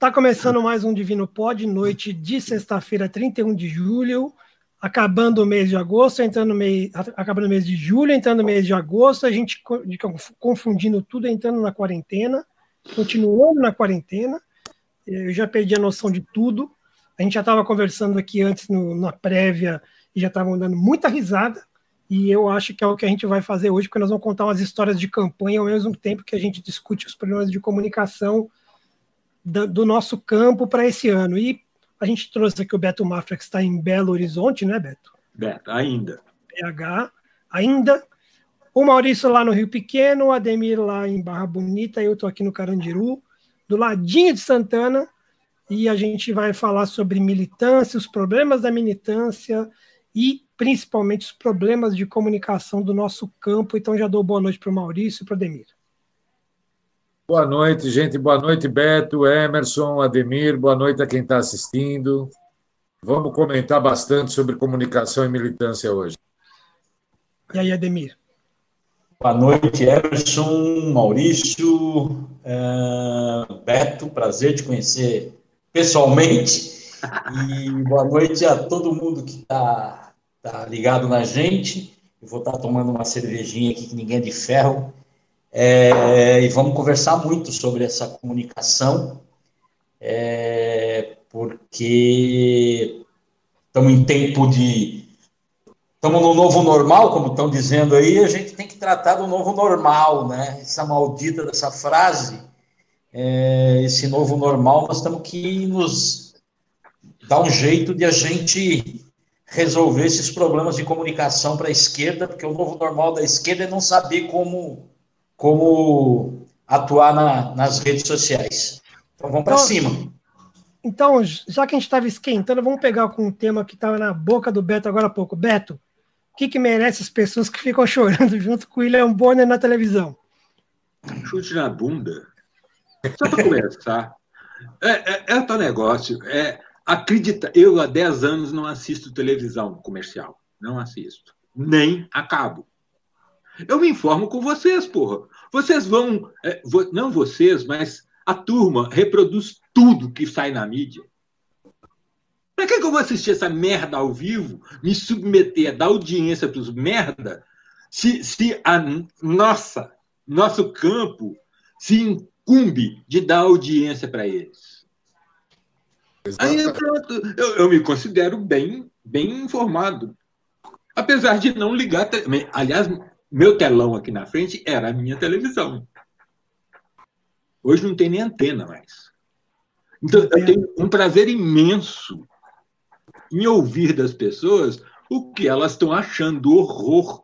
Tá começando mais um Divino Pod, noite de sexta-feira, 31 de julho, acabando o mês de agosto, entrando mês, acabando o mês de julho, entrando no mês de agosto, a gente confundindo tudo, entrando na quarentena, continuando na quarentena. Eu já perdi a noção de tudo. A gente já estava conversando aqui antes no, na prévia e já estavam dando muita risada. E eu acho que é o que a gente vai fazer hoje, porque nós vamos contar umas histórias de campanha ao mesmo tempo que a gente discute os problemas de comunicação do, do nosso campo para esse ano. E a gente trouxe aqui o Beto Mafra, que está em Belo Horizonte, né, Beto? Beto, ainda. PH, ainda. O Maurício lá no Rio Pequeno, o Ademir lá em Barra Bonita, eu estou aqui no Carandiru, do ladinho de Santana, e a gente vai falar sobre militância, os problemas da militância e principalmente os problemas de comunicação do nosso campo. Então já dou boa noite para o Maurício e para o Ademir. Boa noite, gente. Boa noite, Beto, Emerson, Ademir. Boa noite a quem está assistindo. Vamos comentar bastante sobre comunicação e militância hoje. E aí, Ademir? Boa noite, Emerson, Maurício, é, Beto. Prazer te conhecer pessoalmente. E boa noite a todo mundo que está tá ligado na gente. Eu vou estar tá tomando uma cervejinha aqui que ninguém é de ferro é, e vamos conversar muito sobre essa comunicação, é, porque estamos em tempo de. Estamos no novo normal, como estão dizendo aí, a gente tem que tratar do novo normal, né? Essa maldita dessa frase, é, esse novo normal, nós temos que nos dar um jeito de a gente resolver esses problemas de comunicação para a esquerda, porque o novo normal da esquerda é não saber como como atuar na, nas redes sociais. Então vamos para então, cima. Então, já que a gente estava esquentando, vamos pegar com um tema que estava na boca do Beto agora há pouco. Beto, o que, que merece as pessoas que ficam chorando junto com o William Bonner na televisão? Chute na bunda. Só para começar. É, é, é tal negócio. É, acredita, eu há 10 anos não assisto televisão comercial. Não assisto. Nem acabo. Eu me informo com vocês, porra. Vocês vão. É, vo, não vocês, mas a turma reproduz tudo que sai na mídia. Para que, que eu vou assistir essa merda ao vivo, me submeter a dar audiência para os merda, se, se a nossa, nosso campo se incumbe de dar audiência para eles? Exatamente. Aí pronto, eu, eu me considero bem, bem informado. Apesar de não ligar. Aliás, meu telão aqui na frente era a minha televisão. Hoje não tem nem antena mais. Então, eu tenho um prazer imenso em ouvir das pessoas o que elas estão achando do horror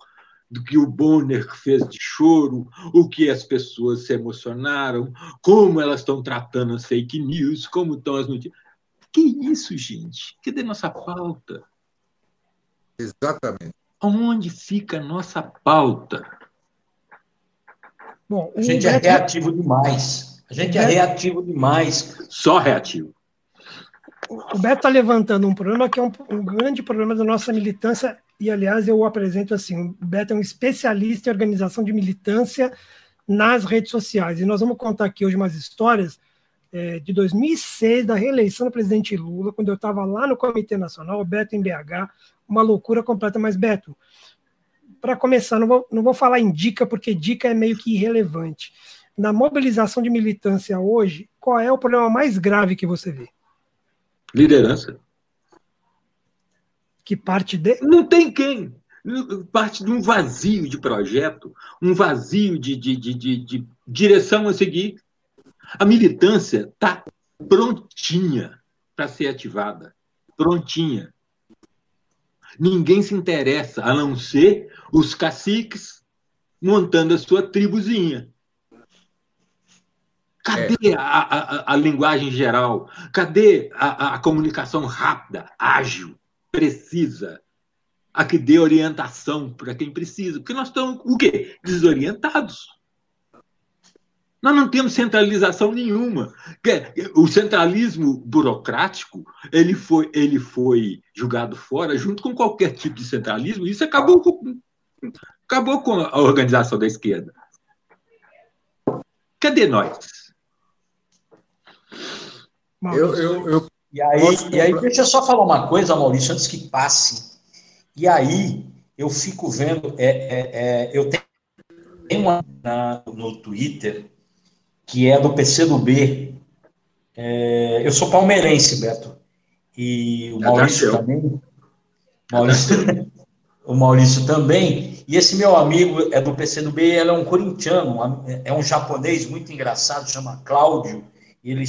do que o Bonner fez de choro, o que as pessoas se emocionaram, como elas estão tratando as fake news, como estão as notícias. Que isso, gente? Cadê nossa pauta? Exatamente. Onde fica a nossa pauta? Bom, a gente é reativo demais. A gente é reativo demais. Só reativo. O Beto está levantando um problema que é um, um, grande problema da nossa militância, e aliás eu o apresento assim: o Beto é um especialista em organização de militância nas redes sociais. E nós vamos contar aqui hoje umas histórias é, de 2006, da reeleição do presidente Lula, quando eu estava lá no Comitê Nacional, o Beto em BH, uma loucura completa. Mas, Beto, para começar, não vou, não vou falar em dica, porque dica é meio que irrelevante. Na mobilização de militância hoje, qual é o problema mais grave que você vê? Liderança. Que parte de. Não tem quem. Parte de um vazio de projeto, um vazio de, de, de, de, de direção a seguir. A militância está prontinha para ser ativada. Prontinha. Ninguém se interessa, a não ser os caciques montando a sua tribuzinha. Cadê é. a, a, a, linguagem geral? Cadê a, a, comunicação rápida, ágil, precisa? A que dê orientação para quem precisa? Porque nós estamos, o quê? Desorientados. Nós não temos centralização nenhuma. O centralismo burocrático ele foi, ele foi jogado fora junto com qualquer tipo de centralismo. E isso acabou com, acabou com a organização da esquerda. Cadê nós? Eu, eu, eu, e aí, e aí, deixa eu só falar uma coisa, Maurício, antes que passe. E aí, eu fico vendo, é, é, é, eu tenho uma na, no Twitter que é do PCdoB. É, eu sou palmeirense, Beto. E o Maurício também. Maurício, o Maurício também. E esse meu amigo é do PCdoB, ele é um corintiano, é um japonês muito engraçado, chama Cláudio. E ele,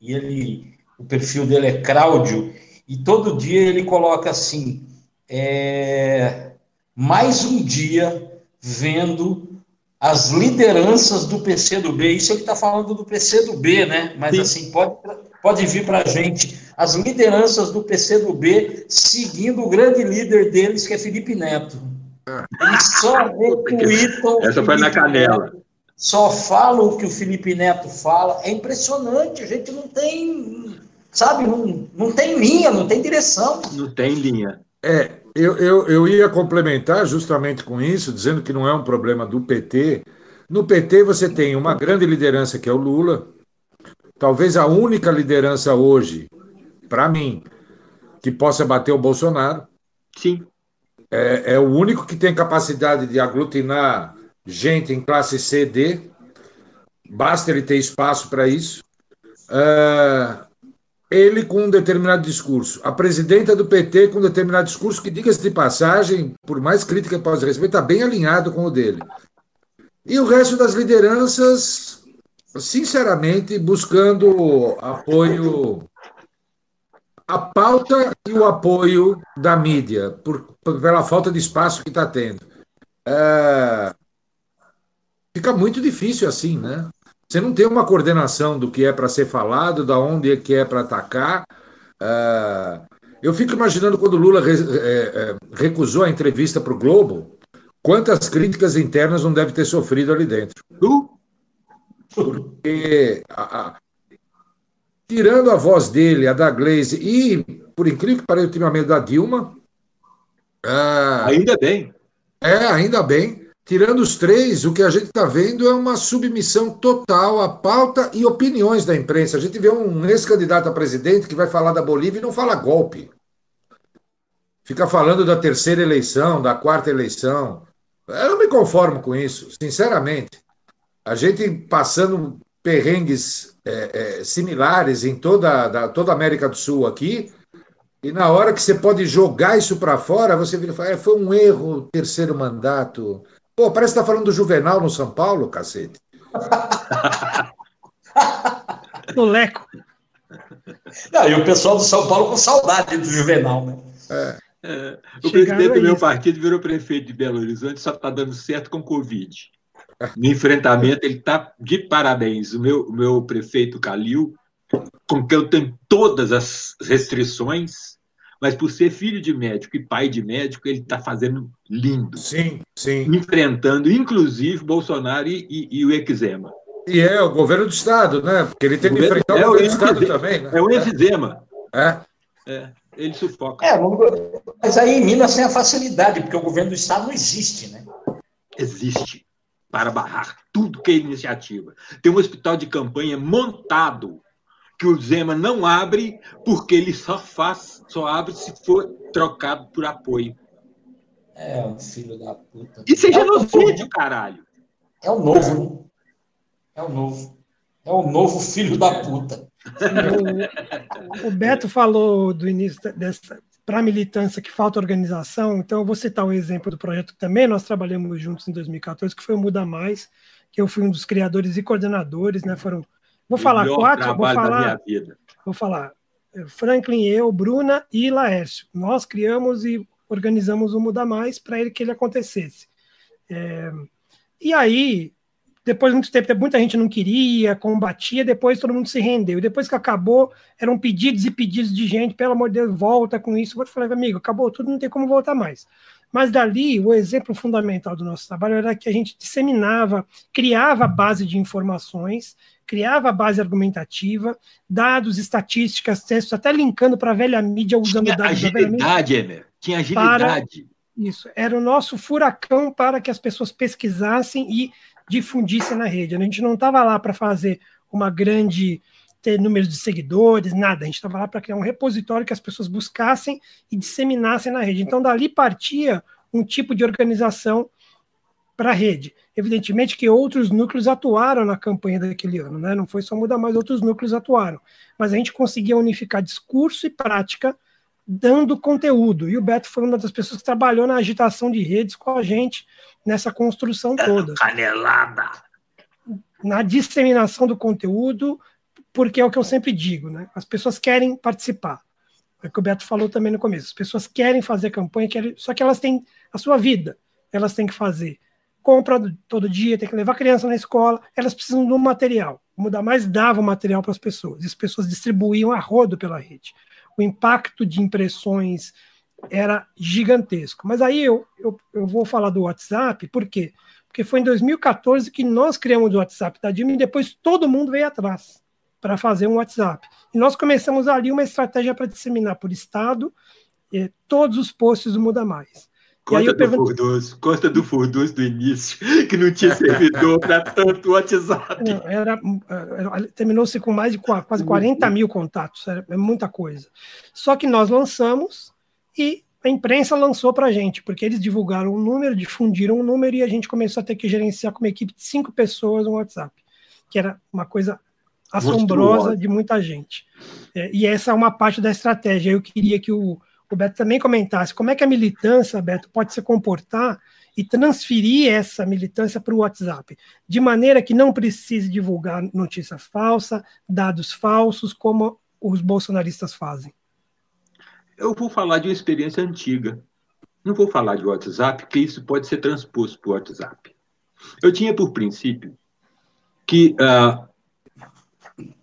e ele o perfil dele é Cláudio, e todo dia ele coloca assim: é, mais um dia vendo as lideranças do PCdoB. Isso ele está falando do PCdoB, né? Mas Sim. assim, pode, pode vir para a gente. As lideranças do PCdoB seguindo o grande líder deles, que é Felipe Neto. Eles só retweetam. Essa foi na canela. Neto, só falam o que o Felipe Neto fala. É impressionante, a gente não tem sabe? Não, não tem linha, não tem direção. Não tem linha. É, eu, eu, eu ia complementar justamente com isso, dizendo que não é um problema do PT. No PT você tem uma grande liderança que é o Lula, talvez a única liderança hoje, para mim, que possa bater o Bolsonaro. Sim. É, é, o único que tem capacidade de aglutinar gente em classe C, D. Basta ele ter espaço para isso. Uh, ele com um determinado discurso, a presidenta do PT com um determinado discurso, que, diga-se de passagem, por mais crítica que possa receber, está bem alinhado com o dele. E o resto das lideranças, sinceramente, buscando apoio, a pauta e o apoio da mídia, por, pela falta de espaço que está tendo. É, fica muito difícil assim, né? Você não tem uma coordenação do que é para ser falado, da onde é que é para atacar. Uh, eu fico imaginando quando o Lula re, é, recusou a entrevista para o Globo, quantas críticas internas não deve ter sofrido ali dentro. Porque, a, a, tirando a voz dele, a da Glaze e, por incrível que pareça, ultimamente da Dilma. Uh, ainda bem. É, ainda bem. Tirando os três, o que a gente está vendo é uma submissão total à pauta e opiniões da imprensa. A gente vê um ex-candidato a presidente que vai falar da Bolívia e não fala golpe. Fica falando da terceira eleição, da quarta eleição. Eu não me conformo com isso, sinceramente. A gente passando perrengues é, é, similares em toda, da, toda a América do Sul aqui, e na hora que você pode jogar isso para fora, você vira e fala: é, foi um erro terceiro mandato Pô, parece que tá falando do Juvenal no São Paulo, cacete. no Leco. Não, e o pessoal do São Paulo com saudade do Juvenal, né? É. É, o presidente do meu partido virou prefeito de Belo Horizonte, só está dando certo com Covid. No enfrentamento, ele está de parabéns. O meu, o meu prefeito Calil, com quem eu tenho todas as restrições, mas por ser filho de médico e pai de médico, ele está fazendo lindo. Sim, sim. Enfrentando, inclusive, Bolsonaro e, e, e o eczema. E é o governo do Estado, né? Porque ele tem que enfrentar é o governo do Estado também. Né? É o eczema. É. é. Ele sufoca. É, mas aí em Minas tem a facilidade, porque o governo do Estado não existe, né? Existe. Para barrar tudo que é iniciativa. Tem um hospital de campanha montado que o Zema não abre porque ele só faz, só abre se for trocado por apoio. É, um filho da puta. Isso é, é genocídio, caralho. É o novo? É o novo. É o novo filho da puta. O, o Beto falou do início dessa para a militância que falta organização, então eu vou citar o um exemplo do projeto que também nós trabalhamos juntos em 2014, que foi o Muda Mais, que eu fui um dos criadores e coordenadores, né? Foram Vou falar quatro, vou falar, vou falar Franklin, eu, Bruna e Laércio. Nós criamos e organizamos o Muda Mais para ele que ele acontecesse. É, e aí, depois de muito tempo, muita gente não queria, combatia, depois todo mundo se rendeu. Depois que acabou, eram pedidos e pedidos de gente, pelo amor de Deus, volta com isso. Eu falei, amigo, acabou tudo, não tem como voltar mais. Mas dali, o exemplo fundamental do nosso trabalho era que a gente disseminava, criava base de informações criava a base argumentativa, dados, estatísticas, textos, até linkando para a velha mídia usando Tinha dados agilidade, Emer. Tinha agilidade. Para, isso, era o nosso furacão para que as pessoas pesquisassem e difundissem na rede. A gente não estava lá para fazer uma grande ter números de seguidores, nada. A gente estava lá para criar um repositório que as pessoas buscassem e disseminassem na rede. Então, dali partia um tipo de organização para a rede. Evidentemente que outros núcleos atuaram na campanha daquele ano, né? não foi só mudar, mas outros núcleos atuaram. Mas a gente conseguia unificar discurso e prática dando conteúdo. E o Beto foi uma das pessoas que trabalhou na agitação de redes com a gente nessa construção toda. Canelada! Na disseminação do conteúdo, porque é o que eu sempre digo, né? As pessoas querem participar. É o que o Beto falou também no começo. As pessoas querem fazer campanha, querem, só que elas têm a sua vida. Elas têm que fazer compra todo dia, tem que levar a criança na escola, elas precisam um material. O Muda Mais dava material para as pessoas, as pessoas distribuíam a rodo pela rede o impacto de impressões era gigantesco. Mas aí eu, eu, eu vou falar do WhatsApp, por quê? Porque foi em 2014 que nós criamos o WhatsApp da Dilma e depois todo mundo veio atrás para fazer um WhatsApp. E nós começamos ali uma estratégia para disseminar por estado eh, todos os posts do Muda Mais. Conta do pergunto... Furdus, conta do Furdus do início, que não tinha servidor para tanto WhatsApp. Não, era, era Terminou-se com mais de quase 40 mil contatos, é muita coisa. Só que nós lançamos e a imprensa lançou para a gente, porque eles divulgaram o um número, difundiram o um número e a gente começou a ter que gerenciar com uma equipe de cinco pessoas no WhatsApp, que era uma coisa assombrosa de muita gente. É, e essa é uma parte da estratégia. Eu queria que o o Beto também comentasse como é que a militância, Beto, pode se comportar e transferir essa militância para o WhatsApp, de maneira que não precise divulgar notícia falsa, dados falsos, como os bolsonaristas fazem. Eu vou falar de uma experiência antiga. Não vou falar de WhatsApp, porque isso pode ser transposto para o WhatsApp. Eu tinha por princípio que uh,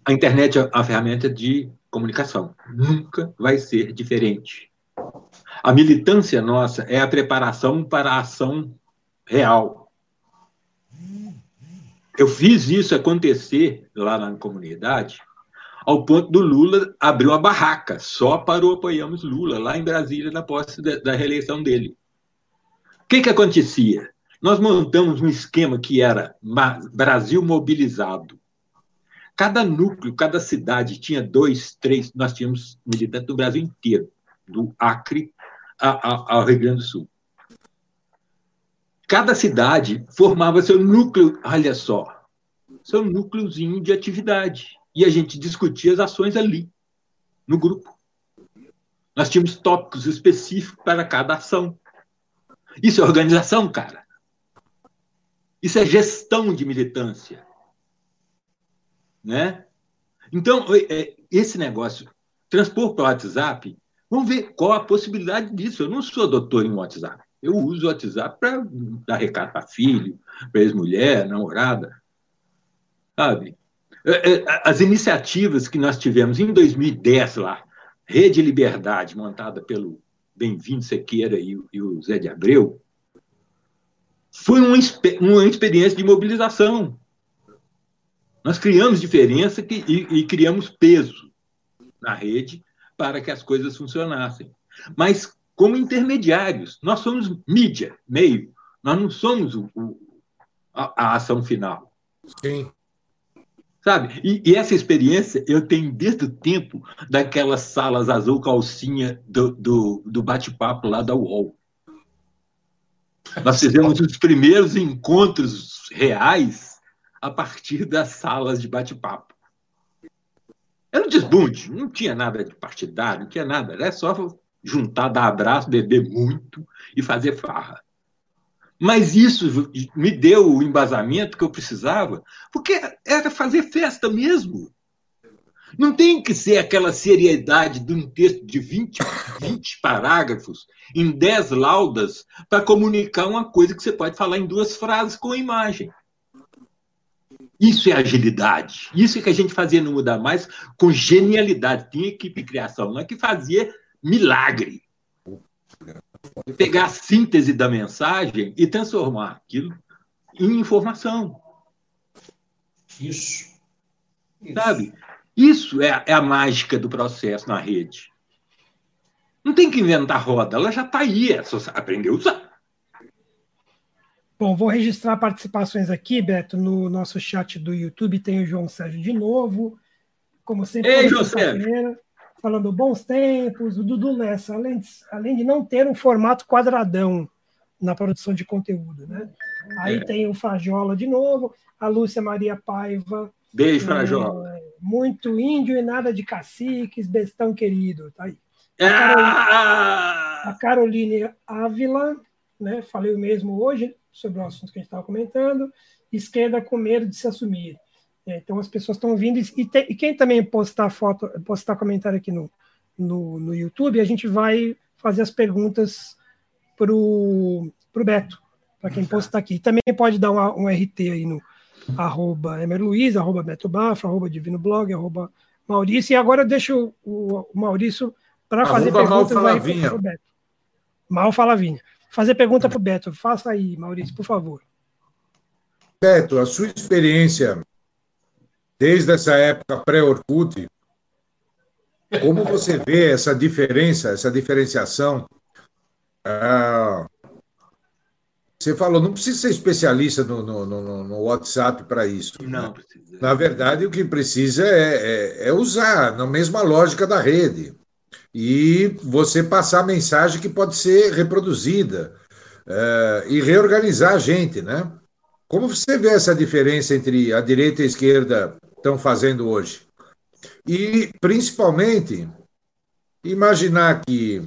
a internet é uma ferramenta de comunicação. Nunca vai ser diferente. A militância nossa é a preparação para a ação real. Eu fiz isso acontecer lá na comunidade, ao ponto do Lula abrir uma barraca só para o apoiamos Lula, lá em Brasília, na posse da reeleição dele. O que, que acontecia? Nós montamos um esquema que era Brasil mobilizado. Cada núcleo, cada cidade tinha dois, três, nós tínhamos militantes do Brasil inteiro, do Acre ao Rio Grande do Sul. Cada cidade formava seu núcleo, olha só, seu núcleozinho de atividade. E a gente discutia as ações ali, no grupo. Nós tínhamos tópicos específicos para cada ação. Isso é organização, cara. Isso é gestão de militância. Né? Então, é, esse negócio, transpor para o WhatsApp, Vamos ver qual a possibilidade disso. Eu não sou doutor em WhatsApp. Eu uso o WhatsApp para dar recado para filho, para ex-mulher, namorada. Sabe? É, é, as iniciativas que nós tivemos em 2010 lá, Rede Liberdade, montada pelo Bem-vindo Sequeira e, o Zé de Abreu, foi uma experiência de mobilização. Nós criamos diferença que, e, e criamos peso na rede para que as coisas funcionassem. Mas como intermediários, nós somos mídia, meio, nós não somos o, o, a, a, ação final. Sim. Sabe? E, e, essa experiência eu tenho desde o tempo daquelas salas azul calcinha do, do, do bate-papo lá da UOL. Nós fizemos os primeiros encontros reais a partir das salas de bate-papo. Era um desbunde, não tinha nada de partidário, não tinha nada, era só juntar, dar abraço, beber muito e fazer farra. Mas isso me deu o embasamento que eu precisava, porque era fazer festa mesmo. Não tem que ser aquela seriedade de um texto de 20, 20 parágrafos, em 10 laudas, para comunicar uma coisa que você pode falar em duas frases com imagem. Isso é agilidade. Isso é que a gente fazia no Mudar Mais com genialidade. Tinha equipe de criação, não é que fazia milagre. Pegar a síntese da mensagem e transformar aquilo em informação. Isso. Sabe? Isso é, é a mágica do processo na rede. Não tem que inventar roda, ela já está aí, é só aprender a usar. Bom, vou registrar participações aqui, Beto, no nosso chat do YouTube. Tem o João Sérgio de novo. como sempre, Ei, José. falando bons tempos, o Dudu Lessa, além de, além de não ter um formato quadradão na produção de conteúdo, né? Aí é. tem o Fajola de novo, a Lúcia Maria Paiva. Beijo, Fajola. É, muito índio e nada de caciques, bestão querido, tá aí. A, ah! a Caroline Ávila, né? Falei o mesmo hoje sobre o assunto que a gente estava comentando. Esquerda com medo de se assumir. É, então as pessoas estão vindo e, tem, e, quem também postar foto, postar comentário aqui no, no, no YouTube, a gente vai fazer as perguntas para o Beto, para quem postar aqui. Também pode dar um, um RT aí no arroba Emer Luiz, arroba Beto Bafra, arroba Divino Blog, arroba Maurício. E agora eu deixo o, o Maurício para fazer perguntas o Beto. Mal Falavinha. Fazer pergunta para o Beto. Faça aí, Maurício, por favor. Beto, a sua experiência desde essa época pré-Orkut, como você vê essa diferença, essa diferenciação? Ah, você falou, não precisa ser especialista no, no, no, no WhatsApp para isso. Não né? precisa. Na verdade, o que precisa é, é, é, usar na mesma lógica da rede e você passar a mensagem que pode ser reproduzida é, e reorganizar a gente, né? Como você vê essa diferença entre a direita e a esquerda estão fazendo hoje. E, principalmente, imaginar que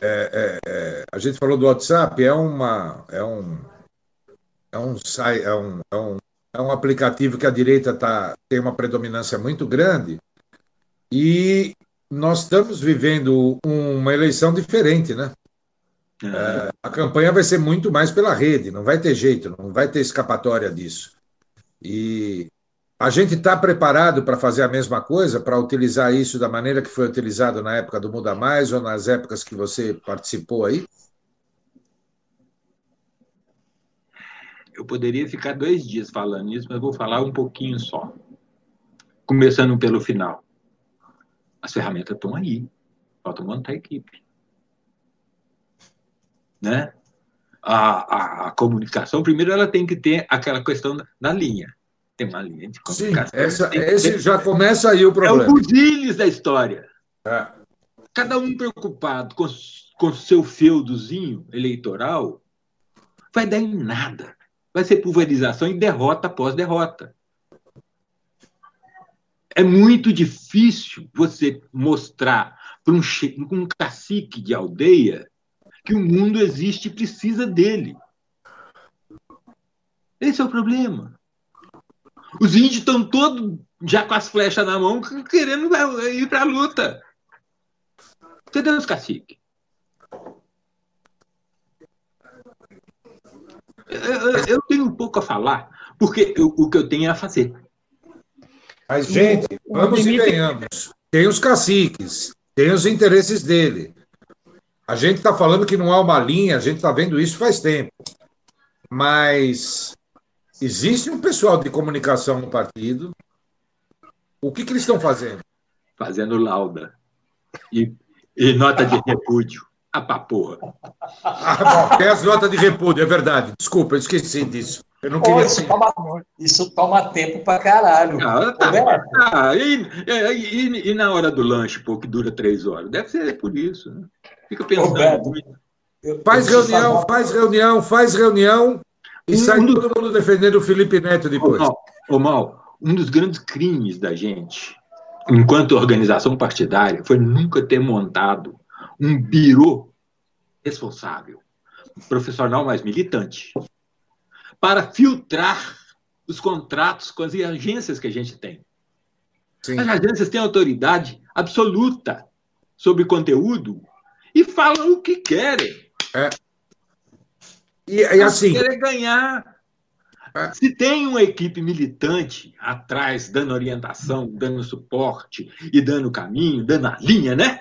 é, é, a gente falou do WhatsApp, é, uma, é, um, é, um, é, um, é, um, é um aplicativo que a direita tá, tem uma predominância muito grande e nós estamos vivendo uma eleição diferente, né? É, a campanha vai ser muito mais pela rede, não vai ter jeito, não vai ter escapatória disso. E a gente está preparado para fazer a mesma coisa, para utilizar isso da maneira que foi utilizado na época do Muda Mais ou nas épocas que você participou aí? Eu poderia ficar dois dias falando isso, mas vou falar um pouquinho só. Começando pelo final. As ferramentas estão aí. Falta montar a equipe. Né? A, a, a comunicação, primeiro, ela tem que ter aquela questão da linha tem uma linha de comunicação. Sim, essa, esse já começa aí o problema. É o buziles da história. É. Cada um preocupado com, com seu feudozinho eleitoral vai dar em nada. Vai ser pulverização e derrota após derrota. É muito difícil você mostrar para um, um cacique de aldeia que o mundo existe e precisa dele. Esse é o problema. Os índios estão todos já com as flechas na mão, querendo ir para a luta. Cadê os caciques? Eu, eu, tenho um pouco a falar, porque eu, o que eu tenho é a fazer. Mas, gente, vamos e venhamos. Tem os caciques, tem os interesses dele. A gente está falando que não há uma linha, a gente está vendo isso faz tempo. Mas Existe um pessoal de comunicação no partido. O que, que eles estão fazendo? Fazendo lauda. E, e nota de repúdio. Ah, pra porra. Ah, bom, tem as notas de repúdio, é verdade. Desculpa, eu esqueci disso. Eu não queria. isso, toma, isso toma tempo pra caralho. Ah, tá, ah, e, e, e, na hora do lanche, pô, que dura três horas? Deve ser por isso. Né? Fica pensando. Roberto, faz reunião, faz reunião, faz reunião e sai um todo mundo defendendo o Felipe Neto depois. Ô, Mal, um dos grandes crimes da gente, enquanto organização partidária, foi nunca ter montado um birô responsável, um profissional mais militante, para filtrar os contratos com as agências que a gente tem. Sim. As agências têm autoridade absoluta sobre conteúdo e falam o que querem. É. E, e assim. Querer ganhar. É. Se tem uma equipe militante atrás, dando orientação, dando suporte e dando caminho, dando a linha, né?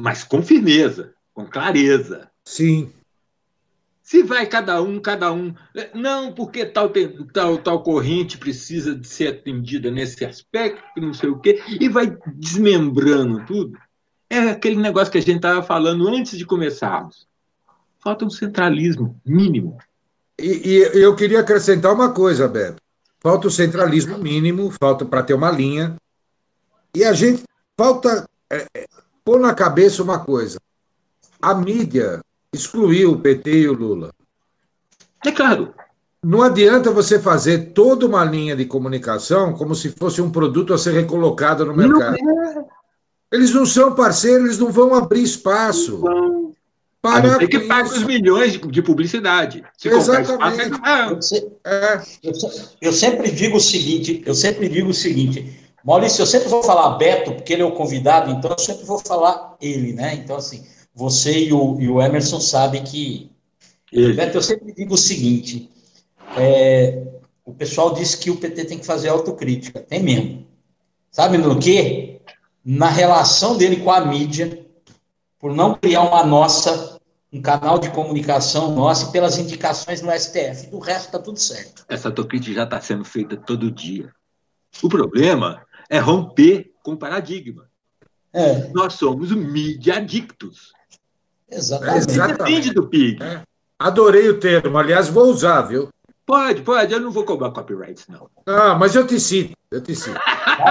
Mas com firmeza, com clareza. Sim. Se vai cada um, cada um. Não, porque tal, tal, tal corrente precisa de ser atendida nesse aspecto, não sei o quê, e vai desmembrando tudo. É aquele negócio que a gente estava falando antes de começarmos. Falta um centralismo mínimo. E, e, eu queria acrescentar uma coisa, Beto. falta o centralismo mínimo, falta para ter uma linha. E a gente falta é, é, pôr na cabeça uma coisa: a mídia excluiu o PT e o Lula. É claro. Não adianta você fazer toda uma linha de comunicação como se fosse um produto a ser recolocado no mercado. Não é. Eles não são parceiros, eles não vão abrir espaço. Não. Para tem que pagar os milhões de, de publicidade. Se Exatamente. Espaço, é... eu, eu sempre digo o seguinte, eu sempre digo o seguinte, Maurício, eu sempre vou falar Beto, porque ele é o convidado, então eu sempre vou falar ele, né? Então, assim, você e o, e o Emerson sabem que. Ele. Beto, eu sempre digo o seguinte: é, o pessoal diz que o PT tem que fazer autocrítica. Tem mesmo. Sabe no quê? Na relação dele com a mídia, por não criar uma nossa, um canal de comunicação nosso e pelas indicações no STF. Do resto está tudo certo. Essa autocrítica já está sendo feita todo dia. O problema é romper com o paradigma. É. Nós somos mídia adictos. Exatamente. Depende do PIG. É. Adorei o termo, aliás, vou usar, viu? Pode, pode, eu não vou cobrar copyright, não. Ah, mas eu te cito, eu te cito.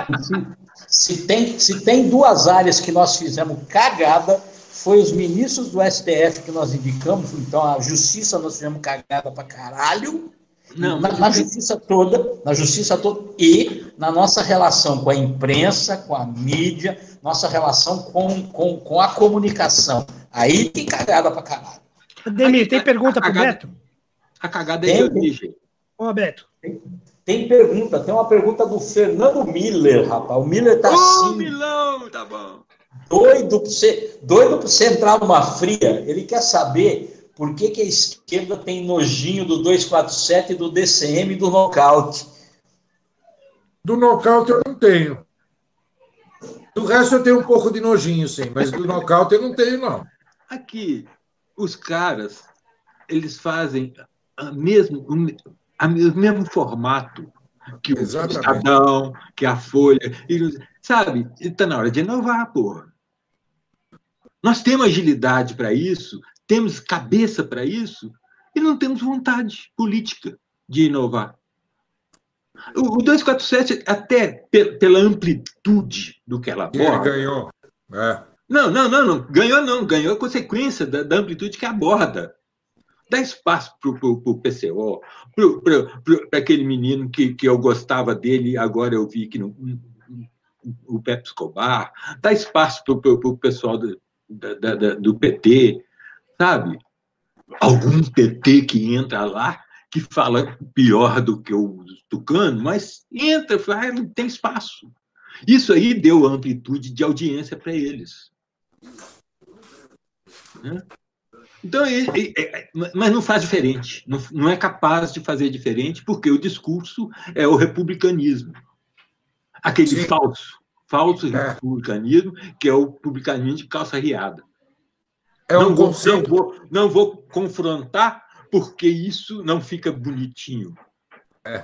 se, tem, se tem duas áreas que nós fizemos cagada, foi os ministros do STF que nós indicamos, então a justiça nós fizemos cagada pra caralho, não, na, na, justiça toda, na justiça toda e na nossa relação com a imprensa, com a mídia, nossa relação com, com, com a comunicação. Aí tem cagada pra caralho. Demir, tem pergunta para o Beto? A cagada é de origem. Ô, Beto. Tem, tem, pergunta, tem uma pergunta do Fernando Miller, rapaz. O Miller tá Ô, assim. Milão, tá bom. Doido para você, doido pra você entrar numa fria. Ele quer saber por que, que a esquerda tem nojinho do 247, do DCM e do nocaute. Do nocaute eu não tenho. Do resto eu tenho um pouco de nojinho, sim, mas do nocaute eu não tenho, não. Aqui, os caras, eles fazem mesmo, o mesmo formato que o Exatamente. Estadão, que a Folha. sabe? Está na hora de inovar, porra. Nós temos agilidade para isso, temos cabeça para isso, e não temos vontade política de inovar. O 247, até pela amplitude do que ela aborda. Ele ganhou. É. Não, não, não, não. Ganhou não. Ganhou a consequência da, da amplitude que aborda dá espaço para o PCO, para aquele menino que, que eu gostava dele, agora eu vi que não, o Pepe Escobar, dá espaço para o pessoal do, da, da, do PT, sabe? Algum PT que entra lá, que fala pior do que o Tucano, mas entra, fala, ah, tem espaço. Isso aí deu amplitude de audiência para eles. Né? Então, mas não faz diferente, não, é capaz de fazer diferente, porque o discurso é o republicanismo. Aquele Sim. falso, falso é. republicanismo, que é o republicanismo de calça riada. É um não, vou, não, vou, não vou confrontar, porque isso não fica bonitinho. É.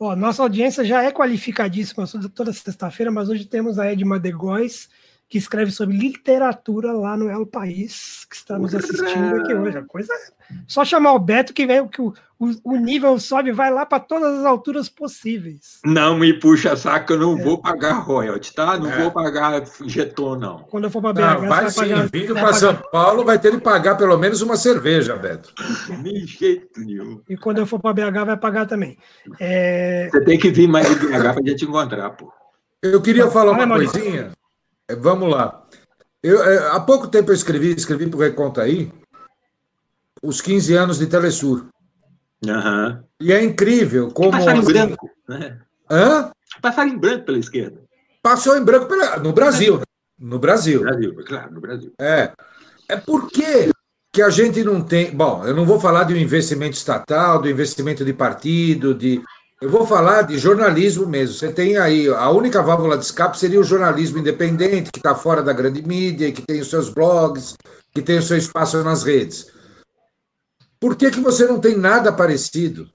Ó, nossa audiência já é qualificadíssima toda sexta-feira, mas hoje temos a Edma de Góes, que escreve sobre literatura lá no El País, que está nos assistindo aqui hoje. A coisa é só chamar o Beto que vem que o, o, o nível sobe, vai lá para todas as alturas possíveis. Não me puxa saco, eu não é. vou pagar royalty, tá? Não é. vou pagar jeton, não. Quando eu for para BH, não, vai, vai sim, pagar, vindo para São Paulo, vai ter que pagar pelo menos uma cerveja, Beto. De jeito nenhum. E quando eu for para BH, vai pagar também. É... Você tem que vir mais de BH para a gente encontrar, pô. Eu queria falar uma coisinha. É, vamos lá. Eu, é, há pouco tempo eu escrevi, escrevi para o Reconta aí, os 15 anos de Telesur. Uhum. E é incrível como. Passaram em branco, né? Hã? Passaram em branco pela esquerda. Passou em branco pela... no Brasil. No Brasil. No Brasil, claro, no Brasil. É. É porque que a gente não tem. Bom, eu não vou falar de um investimento estatal, do investimento de partido, de eu vou falar de jornalismo mesmo. Você tem aí, a única válvula de escape seria o jornalismo independente, que está fora da grande mídia, que tem os seus blogs, que tem o seu espaço nas redes. Por que, que você não tem nada parecido?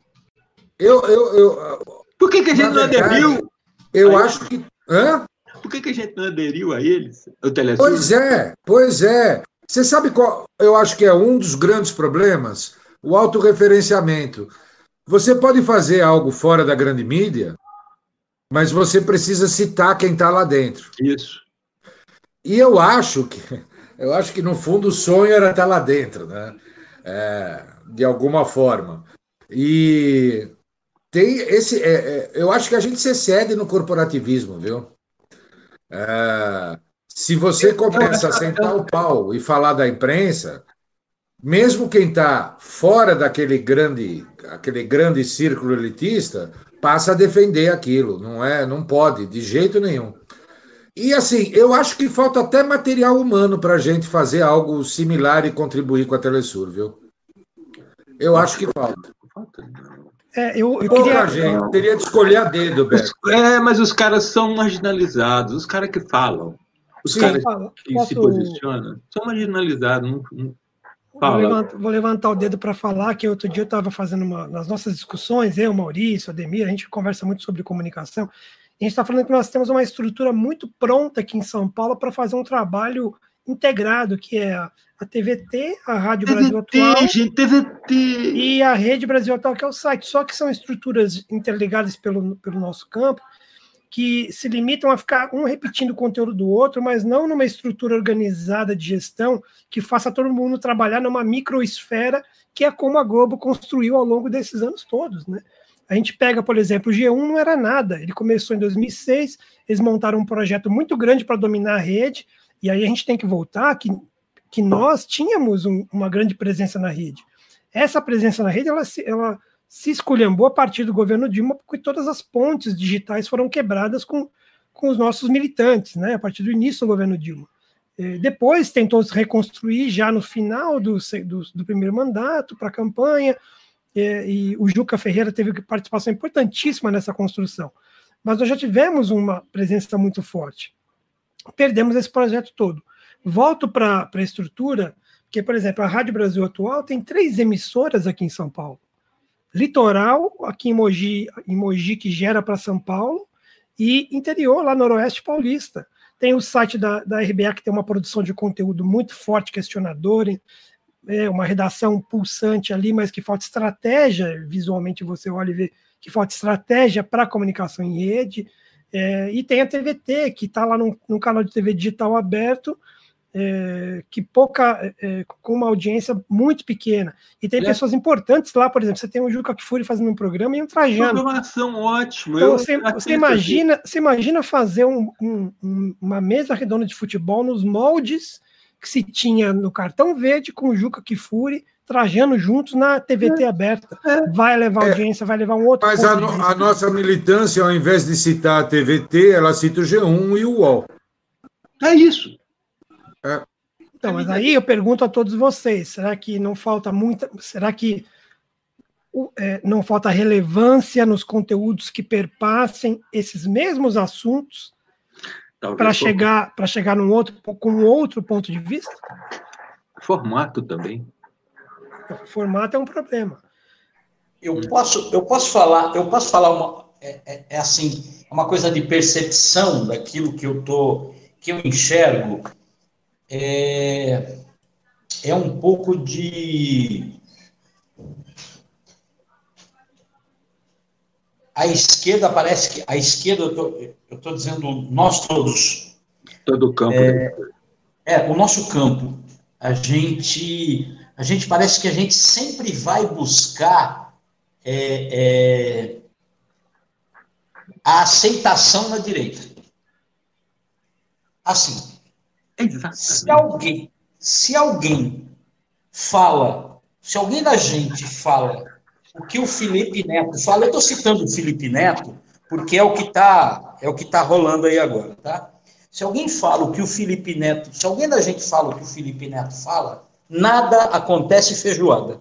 Eu. eu, eu Por que, que a gente não aderiu? Eu acho que. Hã? Por que, que a gente não aderiu a eles? O Telesur? Pois é, pois é. Você sabe qual eu acho que é um dos grandes problemas? O autorreferenciamento. Você pode fazer algo fora da grande mídia, mas você precisa citar quem está lá dentro. Isso. E eu acho que eu acho que no fundo o sonho era estar lá dentro, né? É, de alguma forma. E tem esse, é, é, eu acho que a gente se excede no corporativismo, viu? É, se você começa a sentar o pau e falar da imprensa, mesmo quem está fora daquele grande, aquele grande círculo elitista, passa a defender aquilo. Não é, não pode de jeito nenhum. E assim, eu acho que falta até material humano para a gente fazer algo similar e contribuir com a Telesur, viu? Eu acho que falta. É, eu, eu Pouca queria... gente, teria de escolher a dedo, Beto. É, mas os caras são marginalizados, os caras que falam, os Sim. caras que posso- se posicionam, são marginalizados. Não, não- Vou levantar, vou levantar o dedo para falar que outro dia eu estava fazendo uma. Nas nossas discussões, eu, Maurício, Ademir, a gente conversa muito sobre comunicação. E a gente está falando que nós temos uma estrutura muito pronta aqui em São Paulo para fazer um trabalho integrado, que é a, TVT, a Rádio Brasil Atual TVT, gente, TVT. e a Rede Brasil Atual, que é o site. Só que são estruturas interligadas pelo, pelo nosso campo, que se limitam a ficar um repetindo o conteúdo do outro, mas não numa estrutura organizada de gestão que faça todo mundo trabalhar numa microesfera, que é como a Globo construiu ao longo desses anos todos, né? A gente pega, por exemplo, o G1 não era nada. Ele começou em 2006, eles montaram um projeto muito grande para dominar a rede, e aí a gente tem que voltar que, que nós tínhamos um- uma grande presença na rede. Essa presença na rede, ela ela se esculhambou a partir do governo Dilma, porque todas as pontes digitais foram quebradas com, com os nossos militantes, né, a partir do início do governo Dilma. Eh, Depois tentou se reconstruir já no final do, do, do primeiro mandato, para a campanha, eh, e o Juca Ferreira teve participação importantíssima nessa construção. Mas nós já tivemos uma presença muito forte. Perdemos esse projeto todo. Volto para a estrutura, porque, por exemplo, a Rádio Brasil Atual tem três emissoras aqui em São Paulo. Litoral, aqui em Mogi, em Mogi que gera para São Paulo, e interior, lá Noroeste Paulista. Tem o site da, da RBA, que tem uma produção de conteúdo muito forte, questionador, é, uma redação pulsante ali, mas que falta estratégia, visualmente você olha e vê que falta estratégia para comunicação em rede. É, e tem a TVT, que está lá num canal de TV digital aberto, é, que pouca, é, com uma audiência muito pequena. E tem É. pessoas importantes lá, por exemplo, você tem o Juca Kfouri fazendo um programa e um Trajano. Programação ótima. Então, você, você imagina, você imagina fazer um- um- um- uma mesa redonda de futebol nos moldes que se tinha no cartão verde com o Juca Kfouri, Trajano juntos na TVT aberta. Vai levar É. audiência, vai levar um outro Mas a, no- a nossa militância, ao invés de citar a TVT, ela cita o G1 e o UOL. É isso. Então, mas aí eu pergunto a todos vocês: será que não falta muita. Será que é, não falta relevância nos conteúdos que perpassem esses mesmos assuntos para chegar para chegar num outro com um outro ponto de vista? Formato também. Formato é um problema. Eu posso, eu posso falar, eu posso falar uma, é, é- é assim, uma coisa de percepção daquilo que eu tô, que eu enxergo, é, é um pouco de a esquerda parece que a esquerda, eu tô dizendo nós todos, Todo o campo. né? é, o nosso campo, a gente, a gente parece que a gente sempre vai buscar é, é, a aceitação na direita. Assim, se alguém, se alguém fala, se alguém da gente fala o que o Felipe Neto fala, eu estou citando o Felipe Neto porque é o que está é o que tá rolando aí agora, tá? Se alguém fala o que o Felipe Neto, se alguém da gente fala o que o Felipe Neto fala, nada acontece feijoada.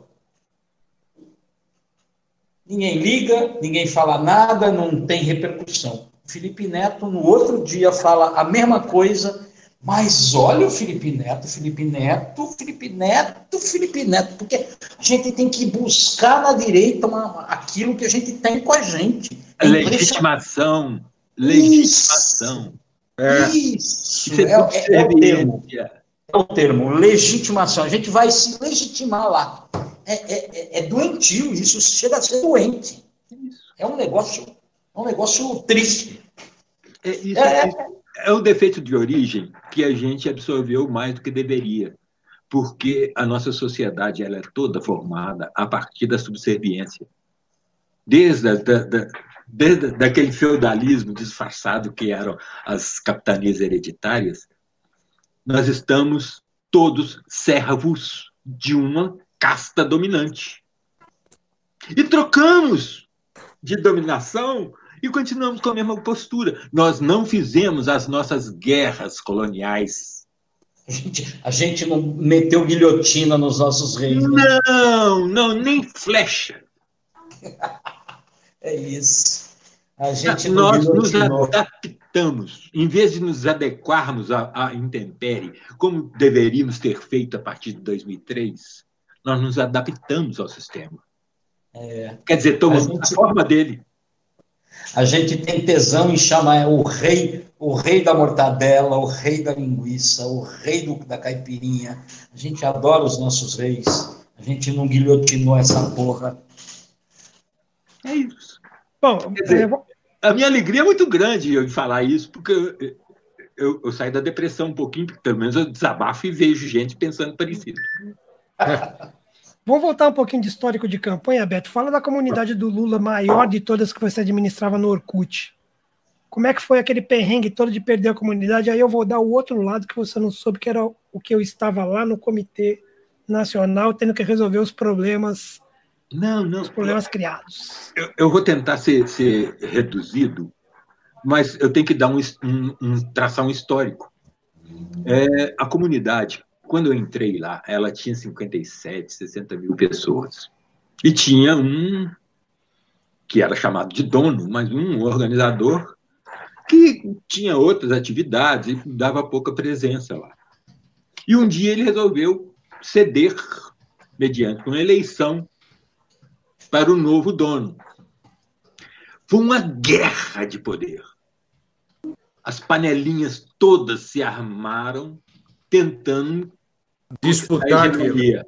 Ninguém liga, ninguém fala nada, não tem repercussão. O Felipe Neto, no outro dia, fala a mesma coisa, mas olha o Felipe Neto, Felipe Neto, Felipe Neto, Felipe Neto, porque a gente tem que buscar na direita uma- aquilo que a gente tem com a gente. É. Legitimação. Legitimação. É, Isso, Isso é, é- é o termo. subserviência. o termo, legitimação. A gente vai se legitimar lá. É, é, é, é doentio isso, chega a ser doente. É um negócio, é um negócio triste. É, isso, é, é, o defeito de origem que a gente absorveu mais do que deveria, porque a nossa sociedade ela é toda formada a partir da subserviência. Desde a, da, da, desde daquele feudalismo disfarçado que eram as capitanias hereditárias, nós estamos todos servos de uma casta dominante. E trocamos de dominação e continuamos com a mesma postura. Nós não fizemos as nossas guerras coloniais. A gente, a gente não meteu guilhotina nos nossos reis. Né? Não, não, nem flecha. é isso. A gente Nós nos adaptamos, em vez de nos adequarmos à, à intempérie, como deveríamos ter feito a partir de 2003, nós nos adaptamos ao sistema. É, Quer dizer, tomamos a, gente, a forma dele. A gente tem tesão em chamar o rei, o rei da mortadela, o rei da linguiça, o rei do, da caipirinha. A gente adora os nossos reis. A gente não guilhotinou essa porra. É isso. Bom, dizer, a minha alegria é muito grande de falar isso, porque eu, eu, eu saí da depressão um pouquinho, porque pelo menos eu desabafo e vejo gente pensando parecido. Vamos voltar um pouquinho de histórico de campanha, Beto. Fala da comunidade do Lula maior de todas que você administrava no Orkut. Como é que foi aquele perrengue todo de perder a comunidade? Aí eu vou dar o outro lado que você não soube, que era o que eu estava lá no Comitê Nacional, tendo que resolver os problemas, não, não, os problemas criados. Eu, eu vou tentar ser, ser, reduzido, mas eu tenho que dar um, um, um traçar um histórico. É, a comunidade quando eu entrei lá, ela tinha 57, 60 mil pessoas. E tinha um, que era chamado de dono, mas um organizador que tinha outras atividades e dava pouca presença lá. E um dia ele resolveu ceder, mediante uma eleição, para o novo dono. Foi uma guerra de poder. As panelinhas todas se armaram tentando disputar a hegemonia.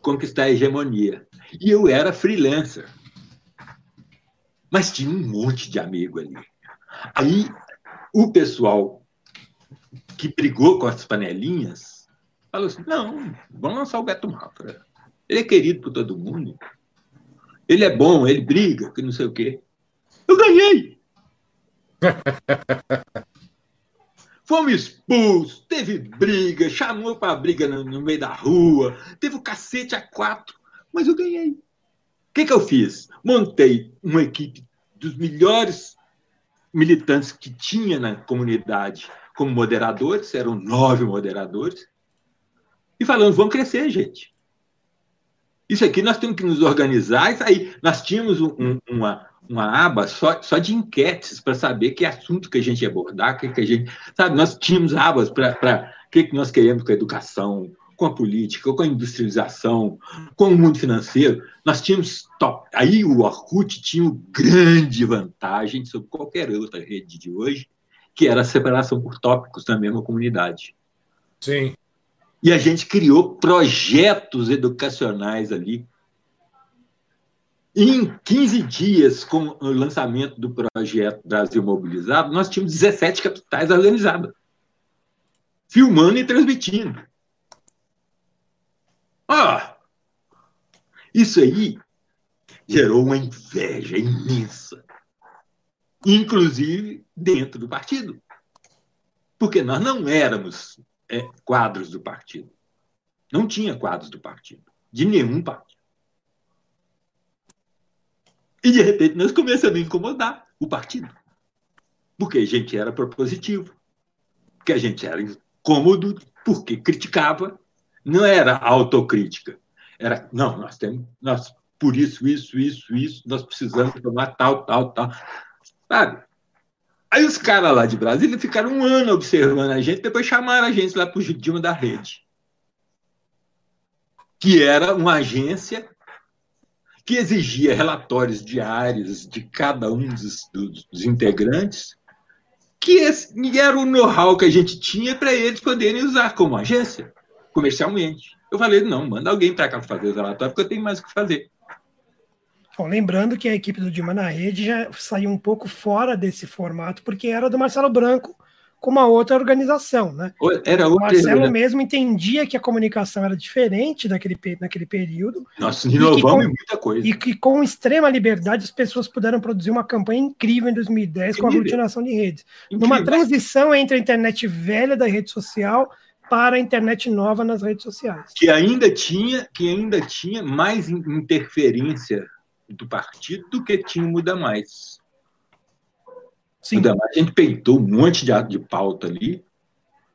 Conquistar a hegemonia. E eu era freelancer. Mas tinha um monte de amigo ali. Aí o pessoal que brigou com as panelinhas falou assim: não, vamos lançar o Beto Mafra. Ele é querido por todo mundo. Ele é bom, ele briga, que não sei o quê. Eu ganhei. Fomos expulsos, teve briga, chamou para briga no, no, meio da rua, teve o cacete a quatro, mas eu ganhei. O que, que eu fiz? Montei uma equipe dos melhores militantes que tinha na comunidade como moderadores, eram nove moderadores, e falando, vamos crescer, gente. Isso aqui nós temos que nos organizar. Aí, nós tínhamos um, uma, uma aba só, só de enquetes para saber que assunto que a gente ia abordar, que, que a gente. Sabe, nós tínhamos abas para o que, que nós queremos com a educação, com a política, com a industrialização, com o mundo financeiro. Nós tínhamos top. Aí o Orkut tinha uma grande vantagem sobre qualquer outra rede de hoje, que era a separação por tópicos da mesma comunidade. Sim. E a gente criou projetos educacionais ali em 15 dias, com o lançamento do projeto Brasil Mobilizado, nós tínhamos 17 capitais organizadas, filmando e transmitindo. Ah, isso aí gerou uma inveja imensa, inclusive dentro do partido, porque nós não éramos é, quadros do partido. Não tinha quadros do partido, de nenhum partido. E de repente nós começamos a incomodar o partido. Porque a gente era propositivo, porque a gente era incômodo, porque criticava. Não era autocrítica. Era, não, nós temos, nós, por isso, isso, isso, isso, nós precisamos tomar tal, tal, tal. Sabe? Aí os caras lá de Brasília ficaram um ano observando a gente, depois chamaram a gente lá para o Dilma da Rede, que era uma agência que exigia relatórios diários de cada um dos, dos, integrantes que esse era o know-how que a gente tinha para eles poderem usar como agência, comercialmente. Eu falei, não, manda alguém para cá fazer os relatórios, porque eu tenho mais o que fazer. Bom, lembrando que a equipe do Dilma na Rede já saiu um pouco fora desse formato, porque era do Marcelo Branco com uma outra organização, né? Era o Marcelo mesmo entendia que a comunicação era diferente daquele, naquele período. Nós inovamos em muita coisa. E que com extrema liberdade as pessoas puderam produzir uma campanha incrível em 2010 incrível. com a aglutinação de redes. Incrível. Numa transição entre a internet velha da rede social para a internet nova nas redes sociais. Que ainda tinha, que ainda tinha mais interferência do partido do que tinha o Muda Mais. Sim. Muda Mais, a gente peitou um monte de, de pauta ali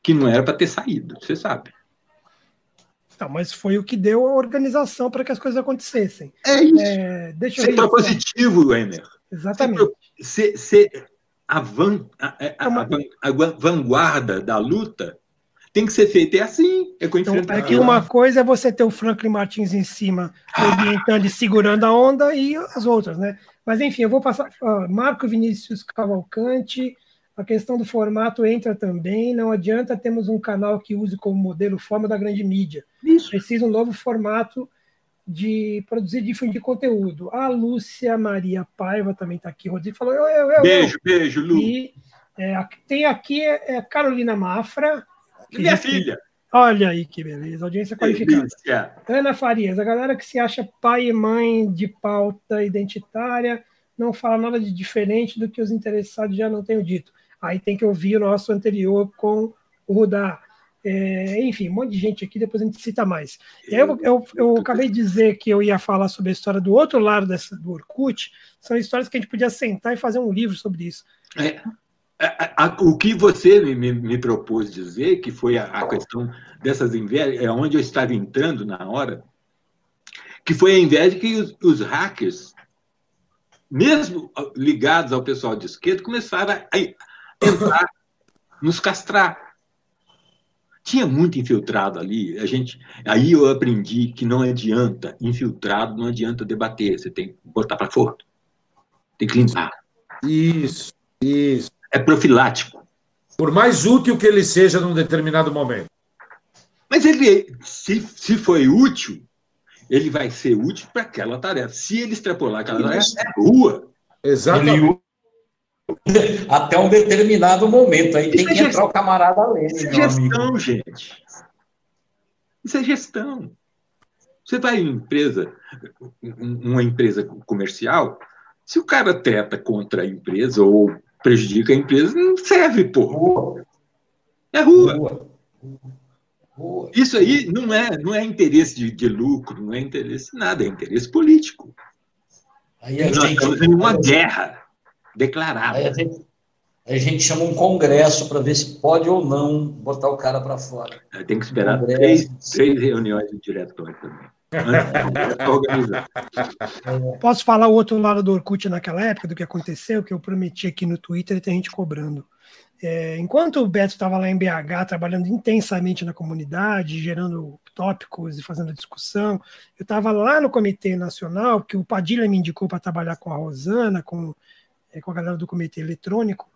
que não era para ter saído, você sabe. Não, mas foi o que deu a organização para que as coisas acontecessem. É isso. É, deixa ser propositivo, Emer. Exatamente. Ser, ser a, van, a, a, a, a vanguarda da luta tem que ser feito. É assim. É, com então, é que uma coisa é você ter o Franklin Martins em cima, orientando e segurando a onda, e as outras, né? Mas enfim, eu vou passar. Marco Vinícius Cavalcante, a questão do formato entra também. Não adianta termos um canal que use como modelo forma da grande mídia. Isso. Precisa um novo formato de produzir e difundir conteúdo. A Lúcia Maria Paiva também está aqui. O Rodrigo falou: eu, eu, eu, Beijo, beijo, Lu. E é, tem aqui é, Carolina Mafra, minha filha. Olha aí que beleza, audiência qualificada. Delícia. Ana Farias, a galera que se acha pai e mãe de pauta identitária não fala nada de diferente do que os interessados já não tenham dito. Aí tem que ouvir o nosso anterior com o Rudá. É, enfim, um monte de gente aqui, depois a gente cita mais. Eu, eu, eu acabei de dizer que eu ia falar sobre a história do outro lado dessa, do Orkut, são histórias que a gente podia sentar e fazer um livro sobre isso. É, o que você me, me, propôs dizer, que foi a, a, questão dessas invejas, é onde eu estava entrando na hora, que foi a inveja que os, os hackers, mesmo ligados ao pessoal de esquerda, começaram a, a entrar, nos castrar. Tinha muito infiltrado ali. A gente, aí eu aprendi que não adianta infiltrado, não adianta debater. Você tem que botar para fora. Tem que limpar. Isso, isso é profilático. Por mais útil que ele seja num determinado momento. Mas ele, se, se foi útil, ele vai ser útil para aquela tarefa. Se ele extrapolar aquela tarefa, é rua. Exatamente. Ele, até um determinado momento. Aí tem é que gestão. entrar o camarada Lênin. Isso é gestão, amigo. gente. Isso é gestão. Você vai em empresa, uma empresa comercial, se o cara treta contra a empresa ou prejudica a empresa, não serve, pô. É rua. rua. Isso aí não é, não é interesse de, de, lucro, não é interesse nada, é interesse político. Aí a Nós gente, estamos em uma guerra declarada. Aí a gente, a gente chama um congresso para ver se pode ou não botar o cara para fora. Tem que esperar três, três reuniões de diretório também. Posso falar o outro lado do Orkut naquela época, do que aconteceu, que eu prometi aqui no Twitter e tem gente cobrando. É, enquanto o Beto estava lá em BH trabalhando intensamente na comunidade, gerando tópicos e fazendo discussão, eu estava lá no Comitê Nacional, que o Padilha me indicou para trabalhar com a Rosana, com, é, com a galera do Comitê Eletrônico,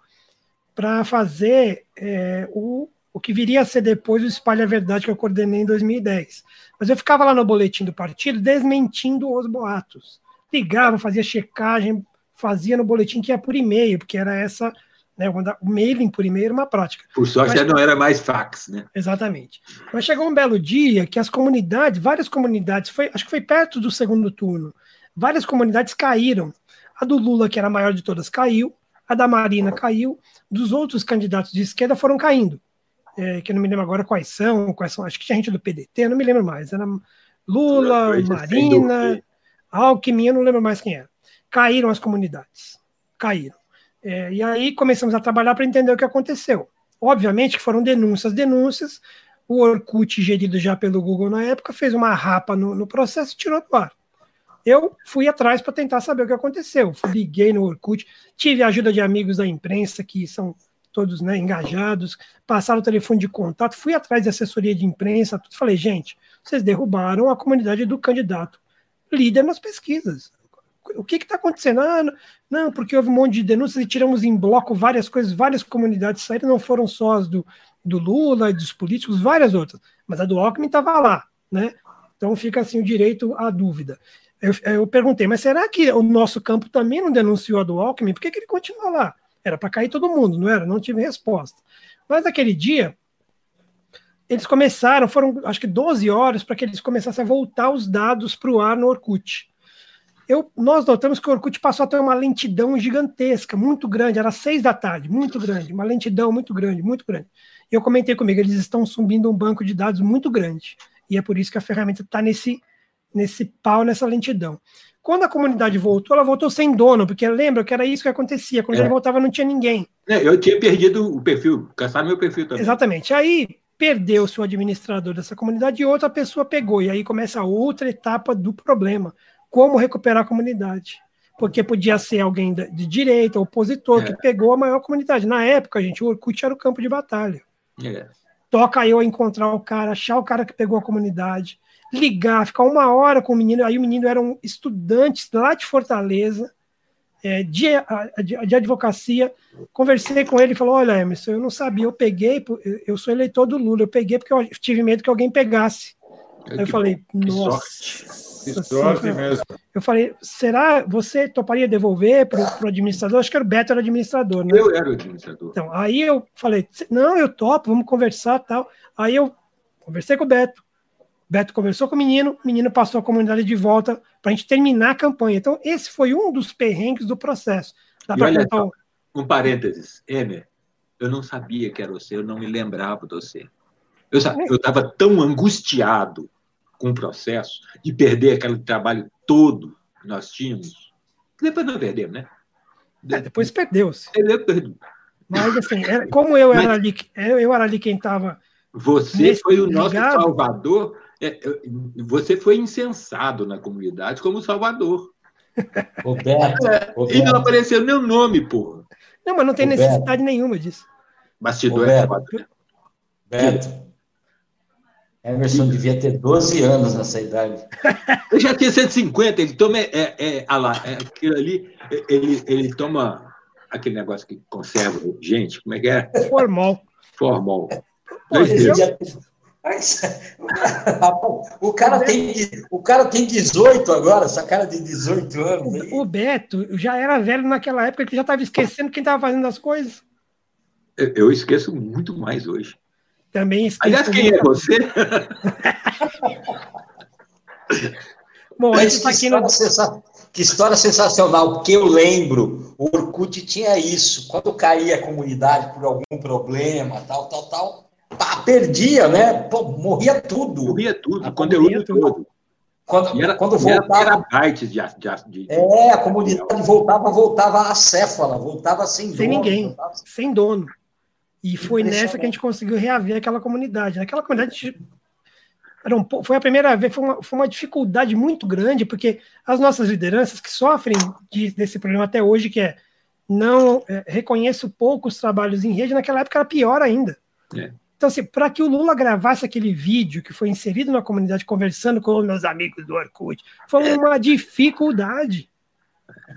para fazer é, o o que viria a ser depois o Espalha Verdade que eu coordenei em 2010. Mas eu ficava lá no boletim do partido desmentindo os boatos. Ligava, fazia checagem, fazia no boletim que ia por e-mail, porque era essa, né, o mailing por e-mail era uma prática. Por sorte Mas, não era mais fax, né? Exatamente. Mas chegou um belo dia que as comunidades, várias comunidades, foi, acho que foi perto do segundo turno, várias comunidades caíram. A do Lula, que era a maior de todas, caiu, a da Marina caiu, dos outros candidatos de esquerda foram caindo é, que eu não me lembro agora quais são, quais são, acho que tinha gente do PDT, eu não me lembro mais, era Lula, Marina, Alckmin, eu não lembro mais quem era. Caíram as comunidades, caíram. É, e aí começamos a trabalhar para entender o que aconteceu. Obviamente que foram denúncias, denúncias, o Orkut, gerido já pelo Google na época, fez uma rapa no, no processo e tirou do ar. Eu fui atrás para tentar saber o que aconteceu. Liguei no Orkut, tive a ajuda de amigos da imprensa que são todos né, engajados, passaram o telefone de contato, fui atrás de assessoria de imprensa, tudo. falei, gente, vocês derrubaram a comunidade do candidato líder nas pesquisas. o que está acontecendo? Ah, não, porque houve um monte de denúncias e tiramos em bloco várias coisas, várias comunidades saíram, não foram só as do, do Lula e dos políticos, várias outras, mas a do Alckmin estava lá, né? Então fica assim o direito à dúvida. Eu, eu, perguntei, mas será que o nosso campo também não denunciou a do Alckmin? Por que, que ele continua lá? Era para cair todo mundo, não era? Não tive resposta. Mas naquele dia, eles começaram, foram acho que 12 horas para que eles começassem a voltar os dados para o ar no Orkut. Eu, nós notamos que o Orkut passou a ter uma lentidão gigantesca, muito grande, era seis da tarde, muito grande, uma lentidão muito grande, muito grande. E eu comentei comigo, eles estão subindo um banco de dados muito grande, e é por isso que a ferramenta está nesse, nesse pau, nessa lentidão. Quando a comunidade voltou, ela voltou sem dono, porque lembra que era isso que acontecia, quando é. ele voltava não tinha ninguém. É, eu tinha perdido o perfil, caçaram meu perfil também. Exatamente, aí perdeu-se o administrador dessa comunidade e outra pessoa pegou. E aí começa a outra etapa do problema: como recuperar a comunidade. Porque podia ser alguém de direita, opositor, é. que pegou a maior comunidade. Na época, gente, o Orkut era o campo de batalha. É. Toca eu encontrar o cara, achar o cara que pegou a comunidade, ligar, ficar uma hora com o menino. Aí o menino era um estudante lá de Fortaleza é, de, de, advocacia. Conversei com ele e falou: Olha, Emerson, eu não sabia, eu peguei, eu sou eleitor do Lula, eu peguei porque eu tive medo que alguém pegasse. Aí eu falei: Nossa. Sorte mesmo. Eu falei: Será você toparia devolver para o administrador? Acho que era o Beto, era o administrador, né? Eu era o administrador. Então, aí eu falei: Não, eu topo, vamos conversar tal. Aí eu conversei com o Beto. Beto conversou com o menino, o menino passou a comunidade de volta para a gente terminar a campanha. Então, esse foi um dos perrengues do processo. Dá contar... Um parênteses, Emer, eu não sabia que era você, eu não me lembrava de você. Eu estava tão angustiado com o processo de perder aquele trabalho todo que nós tínhamos. Depois não perdemos, né? É, depois perdeu-se. Perdeu, Mas, assim, era, como eu era, Mas, ali, eu era ali quem estava. Você foi o nosso ligado, salvador é, você foi incensado na comunidade como Salvador. Roberto, é, Roberto. E não apareceu meu nome, porra. Não, mas não tem Roberto. necessidade nenhuma disso. Bastidor é Roberto. Roberto. Emerson devia ter 12 anos nessa idade. Eu já tinha 150, ele toma. É, é, é, lá, é, aquilo ali, ele, ele toma aquele negócio que conserva gente, como é que é? Formal. Formal. Pô, mas, o, cara tem, o cara tem 18 agora, essa cara de 18 anos. Aí. O Beto já era velho naquela época que já estava esquecendo quem estava fazendo as coisas. Eu, eu, esqueço muito mais hoje. Também esqueço. Aliás, quem é você? Bom, Mas que, história no... sensa... que história sensacional, porque eu lembro, o Orkut tinha isso, quando caía a comunidade por algum problema, tal, tal, tal, perdia, né? Pô, morria tudo. Morria tudo, o conteúdo todo. Quando, era, quando voltava. Era de, de, de, É, a comunidade voltava, voltava acéfala, voltava sem, sem dono. ninguém, voltava... sem dono. E foi nessa que a gente conseguiu reaver aquela comunidade. Naquela comunidade era um, foi a primeira vez, foi uma, foi uma dificuldade muito grande, porque as nossas lideranças que sofrem de, desse problema até hoje, que é não é, reconheço poucos trabalhos em rede, naquela época era pior ainda. É. Então, assim, para que o Lula gravasse aquele vídeo que foi inserido na comunidade conversando com os meus amigos do Orkut, foi uma dificuldade.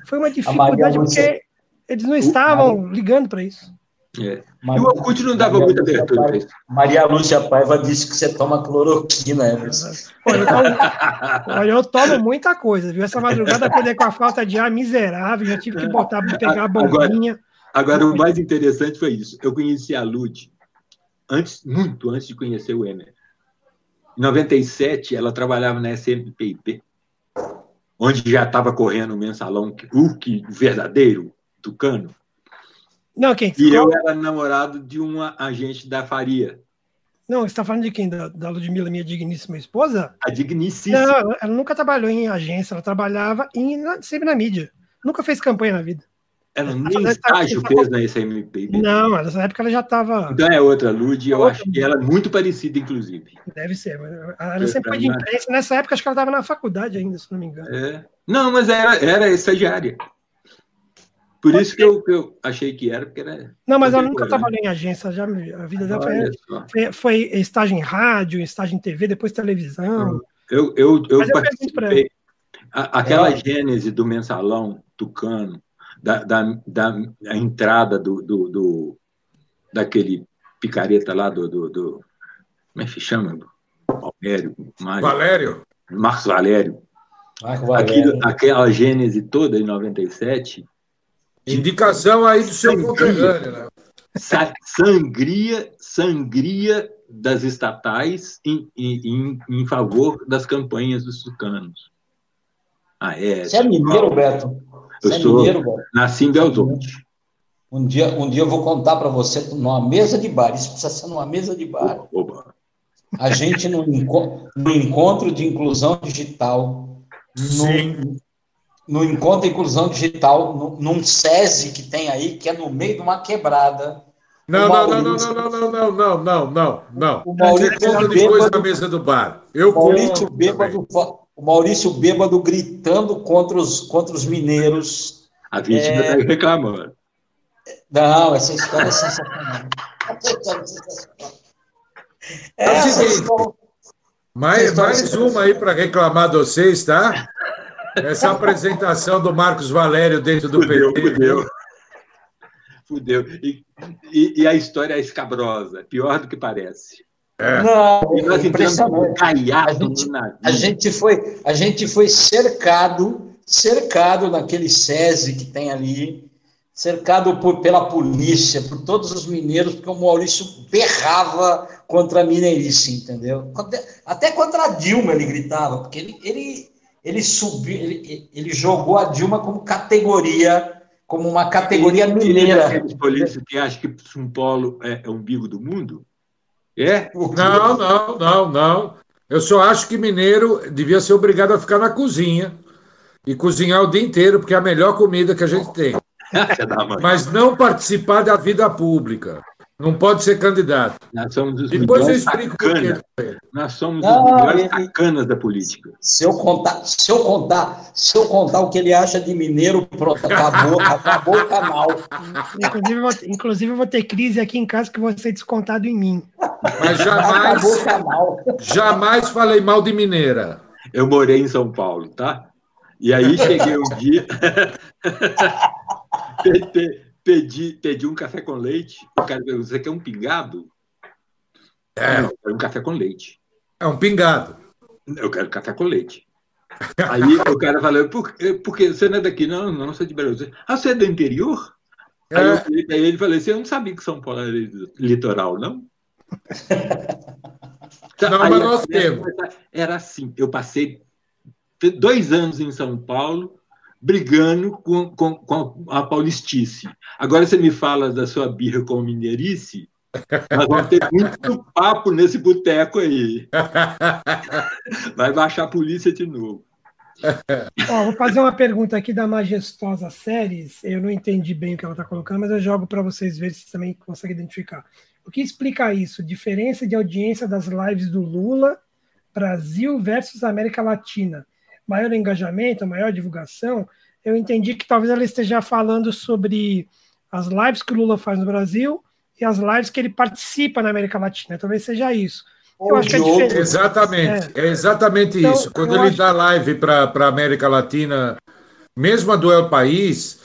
Foi uma dificuldade porque eles não estavam ligando para isso. É. Maria, e o Orkut não dava muita abertura para isso. Maria Lúcia Paiva disse que você toma cloroquina, Emerson. Olha, eu tomo, olha, eu tomo muita coisa, viu? Essa madrugada acordei com a falta de ar miserável, já tive que botar, pegar a bombinha. Agora, agora o mais interessante foi isso. Eu conheci a Lud antes, muito antes de conhecer o Emer. Em 97, ela trabalhava na SMPIP, onde já estava correndo o mensalão o que verdadeiro, Tucano. Não, quem? E eu era namorado de uma agente da Faria. Não, você está falando de quem? Da, da Ludmilla, minha digníssima esposa? A digníssima. Não, ela nunca trabalhou em agência, ela trabalhava em, sempre na mídia. Nunca fez campanha na vida. Ela nem estágio fez na SMPB. Não, nessa época ela já estava. Então é outra, Lud, eu acho que ela é muito parecida, inclusive. Deve ser. Ela sempre foi de imprensa. Nessa época, acho que ela estava na faculdade ainda, se não me engano. É. Não, mas era, era estagiária. Por Pode isso que eu, que eu, achei que era, porque era. Não, mas ela nunca trabalhou em agência, já a vida dela foi, foi, foi, estágio em rádio, estágio em TV, depois televisão. Eu, eu, eu, eu participei, aquela é. gênese do mensalão tucano, da, da, da entrada do, do, do, daquele picareta lá do, do, do como é que se chama? Valério. Mário, Valério. Marcos Valério. Marco Valério. Aquilo, aquela gênese toda em 97. Indicação aí do seu conterrâneo, né? Sangria, sangria das estatais em, em, em favor das campanhas dos tucanos. Ah, é. Você é mineiro, Beto? Eu Você sou. É mineiro, Beto? Nasci em Belzonte. Um dia, um dia eu vou contar para você numa mesa de bar. Isso precisa ser numa mesa de bar. Oba. A gente no, no encontro de inclusão digital, no, no encontro de inclusão digital, no, num SESI que tem aí, que é no meio de uma quebrada. Não, não, não, não, não, não, não, não, não, não, não, não. O Maurício conta depois na mesa do bar. Eu Maurício bêbado, o Maurício bêbado gritando contra os, contra os mineiros. A vítima está é... reclamando. Não, essa história é sensacional. É, é o seguinte, mais, mais uma aí para reclamar de vocês, tá? Essa apresentação do Marcos Valério dentro do fudeu, PT. Fudeu. Fudeu. E, e, e, a história é escabrosa, pior do que parece. É. Não, nós impressionante. A gente, a gente foi, a gente foi cercado, cercado naquele SESI que tem ali, cercado por, pela polícia, por todos os mineiros, porque o Maurício berrava contra a mineirice, entendeu? Até contra a Dilma ele gritava, porque ele, ele, ele subiu, ele, ele jogou a Dilma como categoria, como uma categoria mineira. Aqueles polícias que acham que São Paulo é, é o umbigo do mundo? É? Não, não, não, não. Eu só acho que mineiro devia ser obrigado a ficar na cozinha e cozinhar o dia inteiro, porque é a melhor comida que a gente tem. Mas não participar da vida pública. Não pode ser candidato. Nós somos os Depois eu explico sacana. Nós somos os melhores sacanas da política. Se eu contar, se eu contar, se eu contar o que ele acha de mineiro, pronto, acabou, acabou o canal. Inclusive, eu vou, inclusive, eu vou ter crise aqui em casa que vou ser descontado em mim. Mas jamais, jamais falei mal de mineira. Eu morei em São Paulo, tá? E aí cheguei um dia. pedi, pedi um café com leite. O cara perguntou, você quer um pingado? É. Eu quero um café com leite. É um pingado. Eu quero café com leite. Aí o cara falou, por, por que você não é daqui? Não, não, sou de Belo Horizonte. Ah, você é do interior? É. Aí, eu falei, aí ele falou assim, eu não sabia que São Paulo era litoral, não? Não, aí, mas nós temos. Era assim, eu passei dois anos em São Paulo, brigando com, com, com, a paulistice. Agora você me fala da sua birra com o mineirice, nós vamos ter muito papo nesse boteco aí. Vai baixar a polícia de novo. Ó, vou fazer uma pergunta aqui da Majestosa Séries. Eu não entendi bem o que ela está colocando, mas eu jogo para vocês verem se também conseguem identificar. O que explica isso? Diferença de audiência das lives do Lula, Brasil versus América Latina maior engajamento, maior divulgação, eu entendi que talvez ela esteja falando sobre as lives que o Lula faz no Brasil e as lives que ele participa na América Latina. Talvez seja isso. Eu acho que é diferente. Exatamente, é, é exatamente então, isso. Quando ele acho... dá live para a América Latina, mesmo a do El País,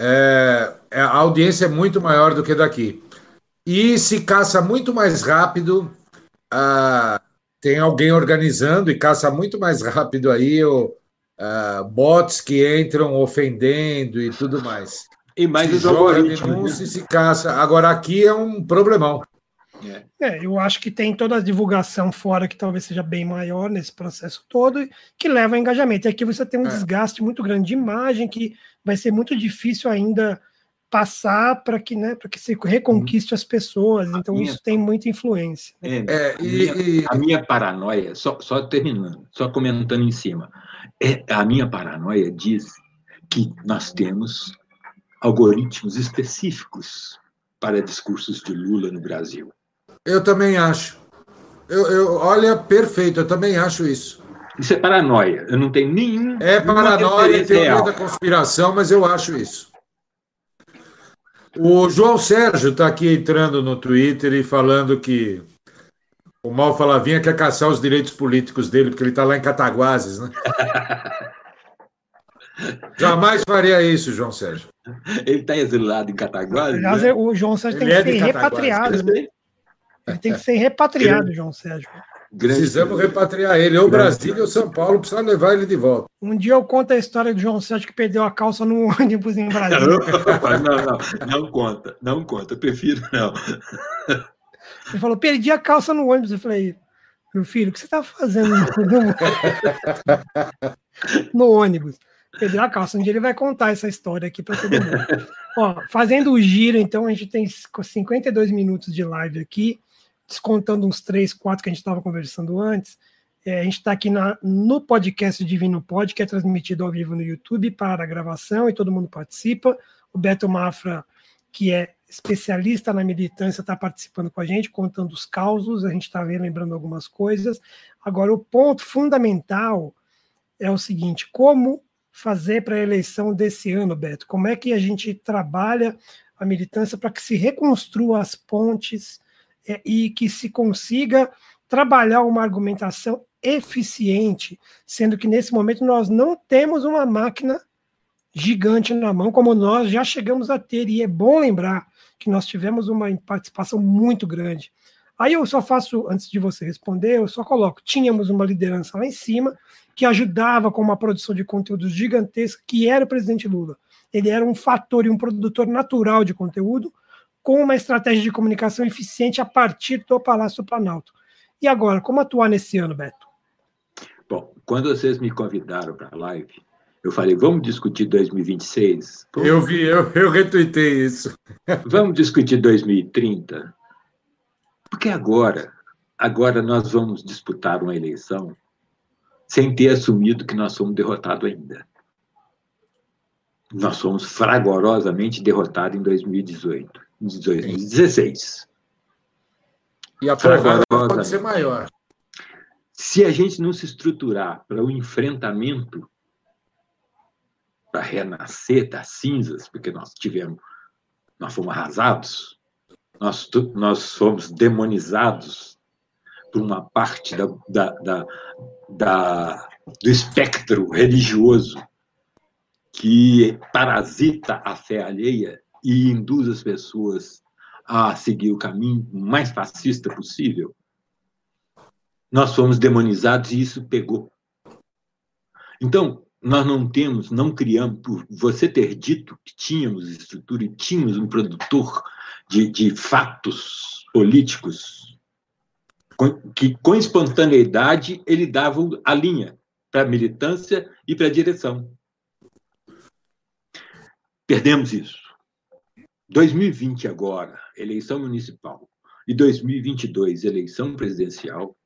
é, é, a audiência é muito maior do que daqui. E se caça muito mais rápido. Ah, tem alguém organizando e caça muito mais rápido aí o, uh, bots que entram ofendendo e tudo mais. E mais se joga denúncia e se caça. Agora aqui é um problemão. É. é. eu acho que tem toda a divulgação fora que talvez seja bem maior nesse processo todo, que leva a engajamento. E aqui você tem um é. desgaste muito grande de imagem que vai ser muito difícil ainda passar para que, né, para que se reconquiste as pessoas. Então minha, isso tem muita influência. É, é, a, minha, e, a, minha, paranoia, só, só terminando, só comentando em cima, é, a minha paranoia diz que nós temos algoritmos específicos para discursos de Lula no Brasil. Eu também acho. Eu, eu, olha, perfeito, eu também acho isso. Isso é paranoia. Eu não tenho nenhum. É paranoia, teoria da conspiração, mas eu acho isso. O João Sérgio está aqui entrando no Twitter e falando que o Mal Falavinha quer caçar os direitos políticos dele, porque ele está lá em Cataguases, né? Jamais faria isso, João Sérgio. Ele está exilado em Cataguases? Aliás, né? o João Sérgio tem Ele que é ser repatriado. Né? Ele tem que ser repatriado, João Sérgio. Grande Precisamos repatriar ele, ou Grande Brasília ou São Paulo, precisa levar ele de volta. Um dia eu conto a história do João Sérgio que perdeu a calça no ônibus em Brasília. Não, não, não conta, não conta, eu prefiro não. Ele falou, perdi a calça no ônibus. Eu falei, meu filho, o que você está fazendo no, no ônibus? Perdeu a calça. Um dia ele vai contar essa história aqui para todo mundo. Ó, fazendo o giro, então, a gente tem 52 minutos de live aqui, descontando uns 3, 4 que a gente estava conversando antes. É, a gente está aqui na, no podcast Divino Pod, que é transmitido ao vivo no YouTube para a gravação e todo mundo participa. O Beto Mafra, que é especialista na militância, está participando com a gente, contando os causos, a gente está lembrando algumas coisas. Agora, o ponto fundamental é o seguinte: como fazer para a eleição desse ano, Beto? Como é que a gente trabalha a militância para que se reconstrua as pontes e que se consiga trabalhar uma argumentação eficiente, sendo que nesse momento nós não temos uma máquina gigante na mão, como nós já chegamos a ter, e é bom lembrar que nós tivemos uma participação muito grande. Aí eu só faço, antes de você responder, eu só coloco: tínhamos uma liderança lá em cima que ajudava com uma produção de conteúdo gigantesca, que era o presidente Lula. Ele era um fator e um produtor natural de conteúdo, com uma estratégia de comunicação eficiente a partir do Palácio Planalto. E agora, como atuar nesse ano, Beto? Bom, quando vocês me convidaram para a live, eu falei, vamos discutir 2026? Eu vi, eu, eu retuitei isso. Vamos discutir 2030? Porque agora, agora nós vamos disputar uma eleição sem ter assumido que nós somos derrotados ainda. Nós fomos fragorosamente derrotados em 2018, em 2016. E a porrada pode ser maior. Se a gente não se estruturar para o enfrentamento, para renascer das cinzas, porque nós tivemos, nós fomos arrasados, nós, nós fomos demonizados por uma parte da, da, da, da, do espectro religioso que parasita a fé alheia e induz as pessoas a seguir o caminho mais fascista possível, nós fomos demonizados e isso pegou. Então, nós não temos, não criamos, por você ter dito que tínhamos estrutura e tínhamos um produtor de, de fatos políticos, que com espontaneidade ele dava a linha para a militância e para a direção. Perdemos isso. 2020 agora, eleição municipal, e 2022, eleição presidencial,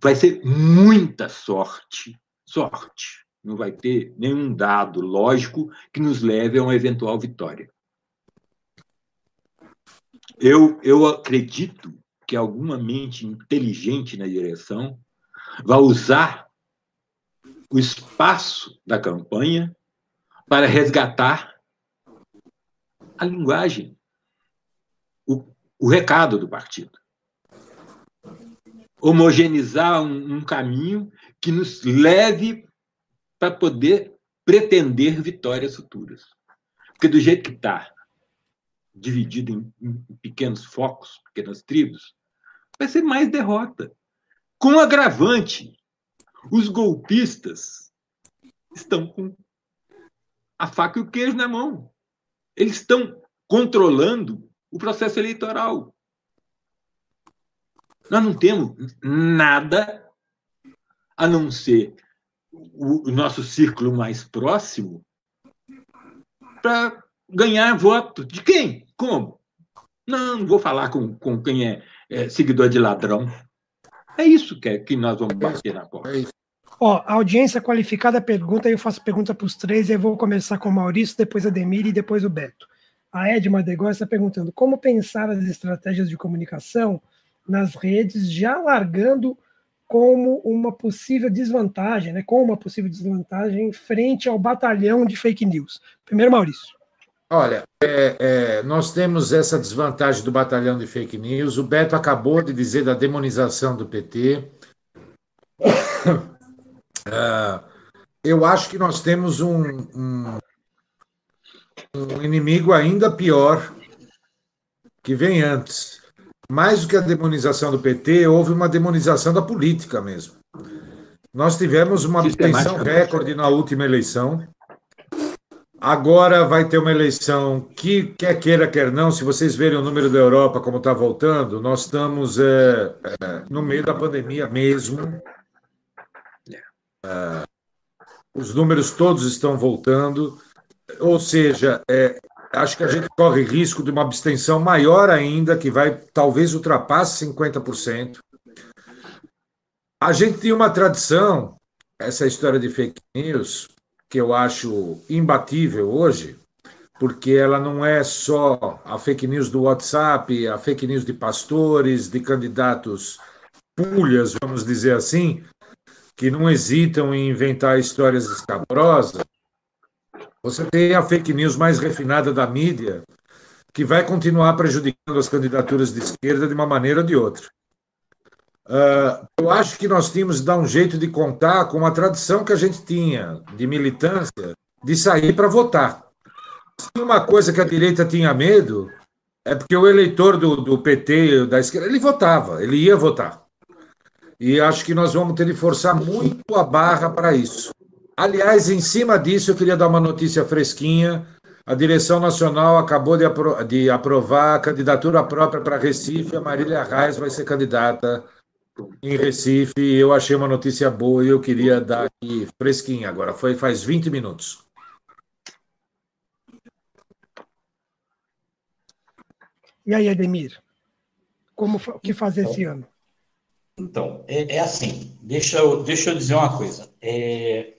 vai ser muita sorte, sorte. Não vai ter nenhum dado lógico que nos leve a uma eventual vitória. Eu, eu acredito que alguma mente inteligente na direção vai usar o espaço da campanha para resgatar a linguagem, o, o recado do partido. Homogeneizar um, um caminho que nos leve para poder pretender vitórias futuras. Porque do jeito que está, dividido em, em, pequenos focos, pequenas tribos, vai ser mais derrota. Com agravante, os golpistas estão com a faca e o queijo na mão. Eles estão controlando o processo eleitoral. Nós não temos nada a não ser o, nosso círculo mais próximo para ganhar voto. De quem? Como? Não, não vou falar com, com quem é, é seguidor de ladrão. É isso que, é, que nós vamos bater na porta. É Ó, a audiência qualificada pergunta, eu faço pergunta para os três, e eu vou começar com o Maurício, depois a Demir e depois o Beto. A Edma Degó está perguntando como pensar as estratégias de comunicação nas redes, já largando como uma possível desvantagem, né, com uma possível desvantagem frente ao batalhão de fake news. Primeiro, Maurício. Olha, é, é, nós temos essa desvantagem do batalhão de fake news. O Beto acabou de dizer da demonização do PT. Ah, eu acho que nós temos um, um, um inimigo ainda pior que vem antes. Mais do que a demonização do PT, houve uma demonização da política mesmo. Nós tivemos uma abstenção recorde na última eleição. Agora vai ter uma eleição que, quer queira, quer não, se vocês verem o número da Europa como está voltando, nós estamos é, é, no meio da pandemia mesmo. É, os números todos estão voltando, ou seja, é, acho que a gente corre risco de uma abstenção maior ainda, que vai talvez ultrapasse 50%. A gente tem uma tradição, essa história de fake news, que eu acho imbatível hoje, porque ela não é só a fake news do WhatsApp, a fake news de pastores, de candidatos pulhas, vamos dizer assim, que não hesitam em inventar histórias escabrosas. Você tem a fake news mais refinada da mídia, que vai continuar prejudicando as candidaturas de esquerda de uma maneira ou de outra. Uh, eu acho que nós tínhamos de dar um jeito de contar com uma tradição que a gente tinha de militância, de sair para votar. Se uma coisa que a direita tinha medo, é porque o eleitor do, do PT, da esquerda, ele votava, ele ia votar. E acho que nós vamos ter de forçar muito a barra para isso. Aliás, em cima disso, eu queria dar uma notícia fresquinha. A direção nacional acabou de, apro de aprovar a candidatura própria para Recife. A Marília Reis vai ser candidata em Recife. Eu achei uma notícia boa e eu queria dar aqui fresquinha agora. Foi faz 20 minutos. E aí, Ademir? Como o que fazer esse ano? Então, é, é, assim. Deixa eu, deixa eu dizer uma coisa. É,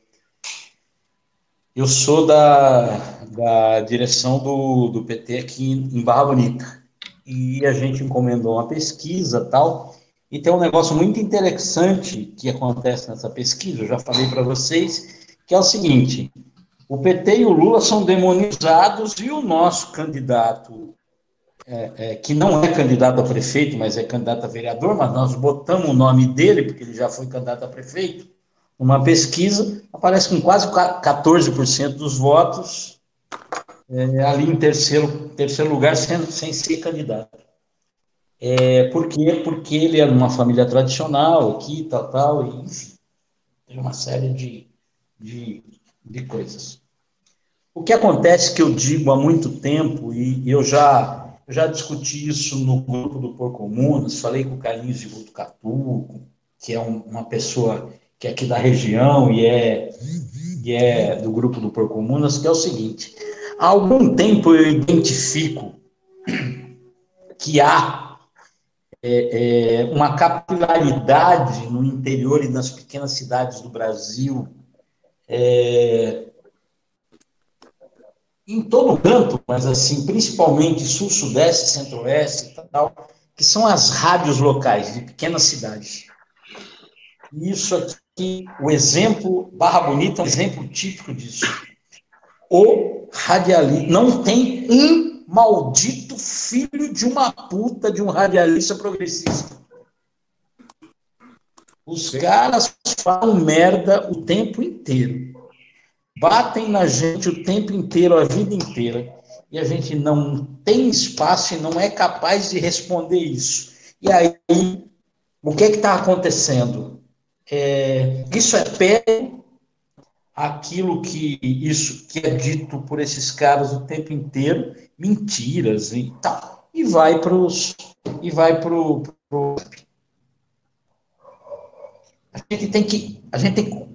eu sou da, da direção do, do PT aqui em Barra Bonita. E a gente encomendou uma pesquisa tal. E tem um negócio muito interessante que acontece nessa pesquisa, eu já falei para vocês, que é o seguinte: o PT e o Lula são demonizados e o nosso candidato, é, é, que não é candidato a prefeito, mas é candidato a vereador, mas nós botamos o nome dele, porque ele já foi candidato a prefeito, uma pesquisa, aparece com quase 14% dos votos, é, ali em terceiro, terceiro lugar, sem, sem ser candidato. É, por quê? Porque ele era uma família tradicional aqui, tal, tal, e enfim, tem uma série de, de, de coisas. O que acontece que eu digo há muito tempo, e eu já, já discuti isso no grupo do Por Comunas, falei com o Carlinhos de Botucatu, que é um, uma pessoa que é aqui da região e é, e é do grupo do Porcomunas, que é o seguinte: há algum tempo eu identifico que há é, é, uma capilaridade no interior e nas pequenas cidades do Brasil, é, em todo canto, mas assim, principalmente sul, sudeste, centro-oeste e tal, que são as rádios locais de pequenas cidades. Isso aqui o exemplo, Barra Bonita é um exemplo típico disso. O radialista, não tem um maldito filho de uma puta de um radialista progressista. Os caras falam merda o tempo inteiro. Batem na gente o tempo inteiro, a vida inteira. E a gente não tem espaço e não é capaz de responder isso. E aí, o que é está acontecendo? É, isso é pé aquilo que isso que é dito por esses caras o tempo inteiro, mentiras e tal, e vai para os e vai pro, pro, a gente tem que a gente tem que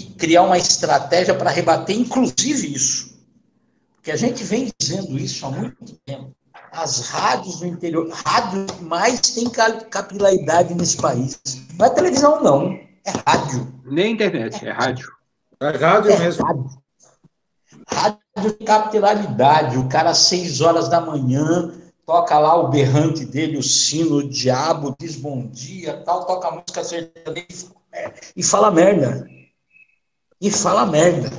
criar uma estratégia para rebater inclusive isso, porque a gente vem dizendo isso há muito tempo. As rádios do interior, rádios que mais tem capilaridade nesse país. Não é televisão, não. É rádio. Nem internet, é, é rádio. É rádio é mesmo. Rádio. rádio de capilaridade. O cara, às seis horas da manhã, toca lá o berrante dele, o sino, o diabo, diz bom dia, tal, toca a música sertaneja e fala merda. E fala merda.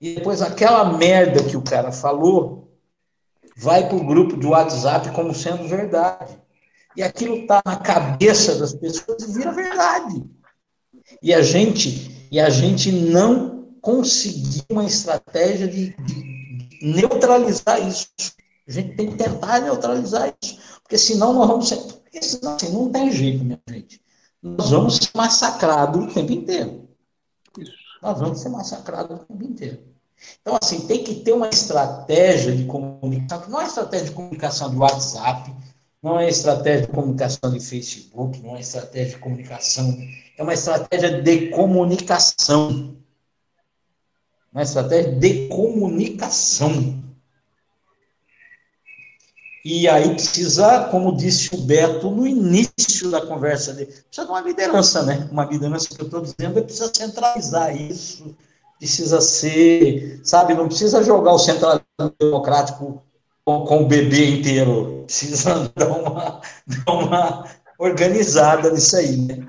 E depois aquela merda que o cara falou vai para o grupo de WhatsApp como sendo verdade. E aquilo está na cabeça das pessoas e vira verdade. E a gente, e a gente não conseguiu uma estratégia de, de neutralizar isso. A gente tem que tentar neutralizar isso, porque senão nós vamos ser. Porque senão, assim, não tem jeito, minha gente. Nós vamos ser massacrados o tempo inteiro. Nós vamos ser massacrados o tempo inteiro. Então, assim, tem que ter uma estratégia de comunicação, não é estratégia de comunicação de WhatsApp, não é estratégia de comunicação de Facebook, não é estratégia de comunicação, é uma estratégia de comunicação. Uma estratégia de comunicação. E aí precisa, como disse o Beto no início da conversa dele, precisa de uma liderança, né? Uma liderança que eu estou dizendo, é precisa centralizar isso, precisa ser, sabe, não precisa jogar o centralismo democrático com, com o bebê inteiro, precisa dar uma, dar uma organizada nisso aí, né?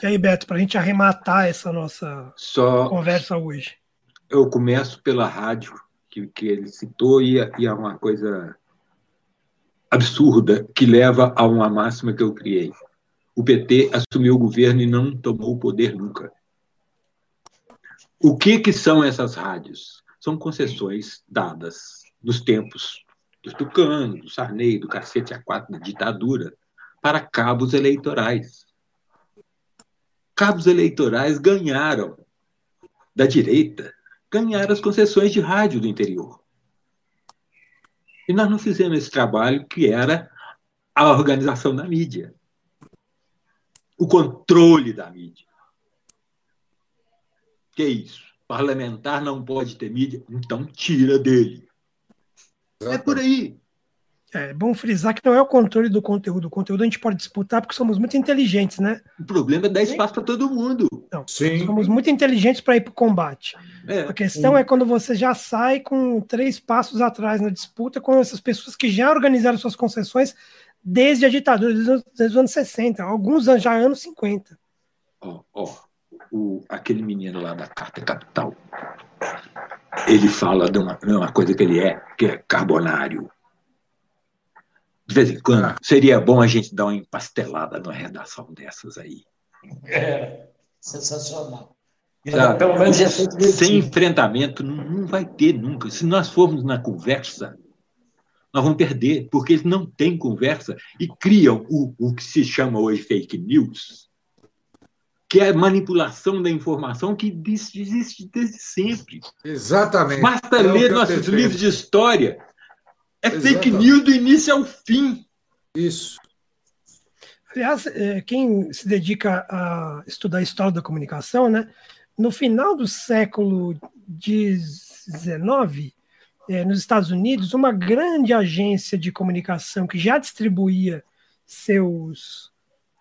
E aí, Beto, para a gente arrematar essa nossa Só conversa hoje. Eu começo pela rádio, que, que ele citou, e, e é uma coisa absurda que leva a uma máxima que eu criei. O PT assumiu o governo e não tomou o poder nunca. O que, que são essas rádios? São concessões dadas nos tempos do Tucano, do Sarney, do cacete A4, da ditadura, para cabos eleitorais. Cabos eleitorais ganharam da direita, ganharam as concessões de rádio do interior. E nós não fizemos esse trabalho que era a organização da mídia, o controle da mídia. Que é isso? Parlamentar não pode ter mídia, então tira dele. É por aí. É bom frisar que não é o controle do conteúdo. O conteúdo a gente pode disputar porque somos muito inteligentes, né? O problema é dar espaço para todo mundo. Não, Sim. Somos muito inteligentes para ir para o combate. É. A questão Sim. é quando você já sai com três passos atrás na disputa com essas pessoas que já organizaram suas concessões desde a ditadura, desde, desde os anos 60, alguns anos, já anos 50. Ó, oh, oh, aquele menino lá da Carta Capital, ele fala de uma, de uma coisa que ele é, que é carbonário de vez em quando, ah. seria bom a gente dar uma empastelada numa redação dessas aí. É, sensacional. Sabe, pelo menos sem enfrentamento não, não vai ter nunca. Se nós formos na conversa, nós vamos perder, porque eles não têm conversa e criam o, o que se chama hoje fake news, que é a manipulação da informação que existe desde sempre. Exatamente. Basta é ler nossos livros de história é fake news do início ao fim. Isso. Aliás, é, quem se dedica a estudar a história da comunicação, né, no final do século XIX, é, nos Estados Unidos, uma grande agência de comunicação que já distribuía seus.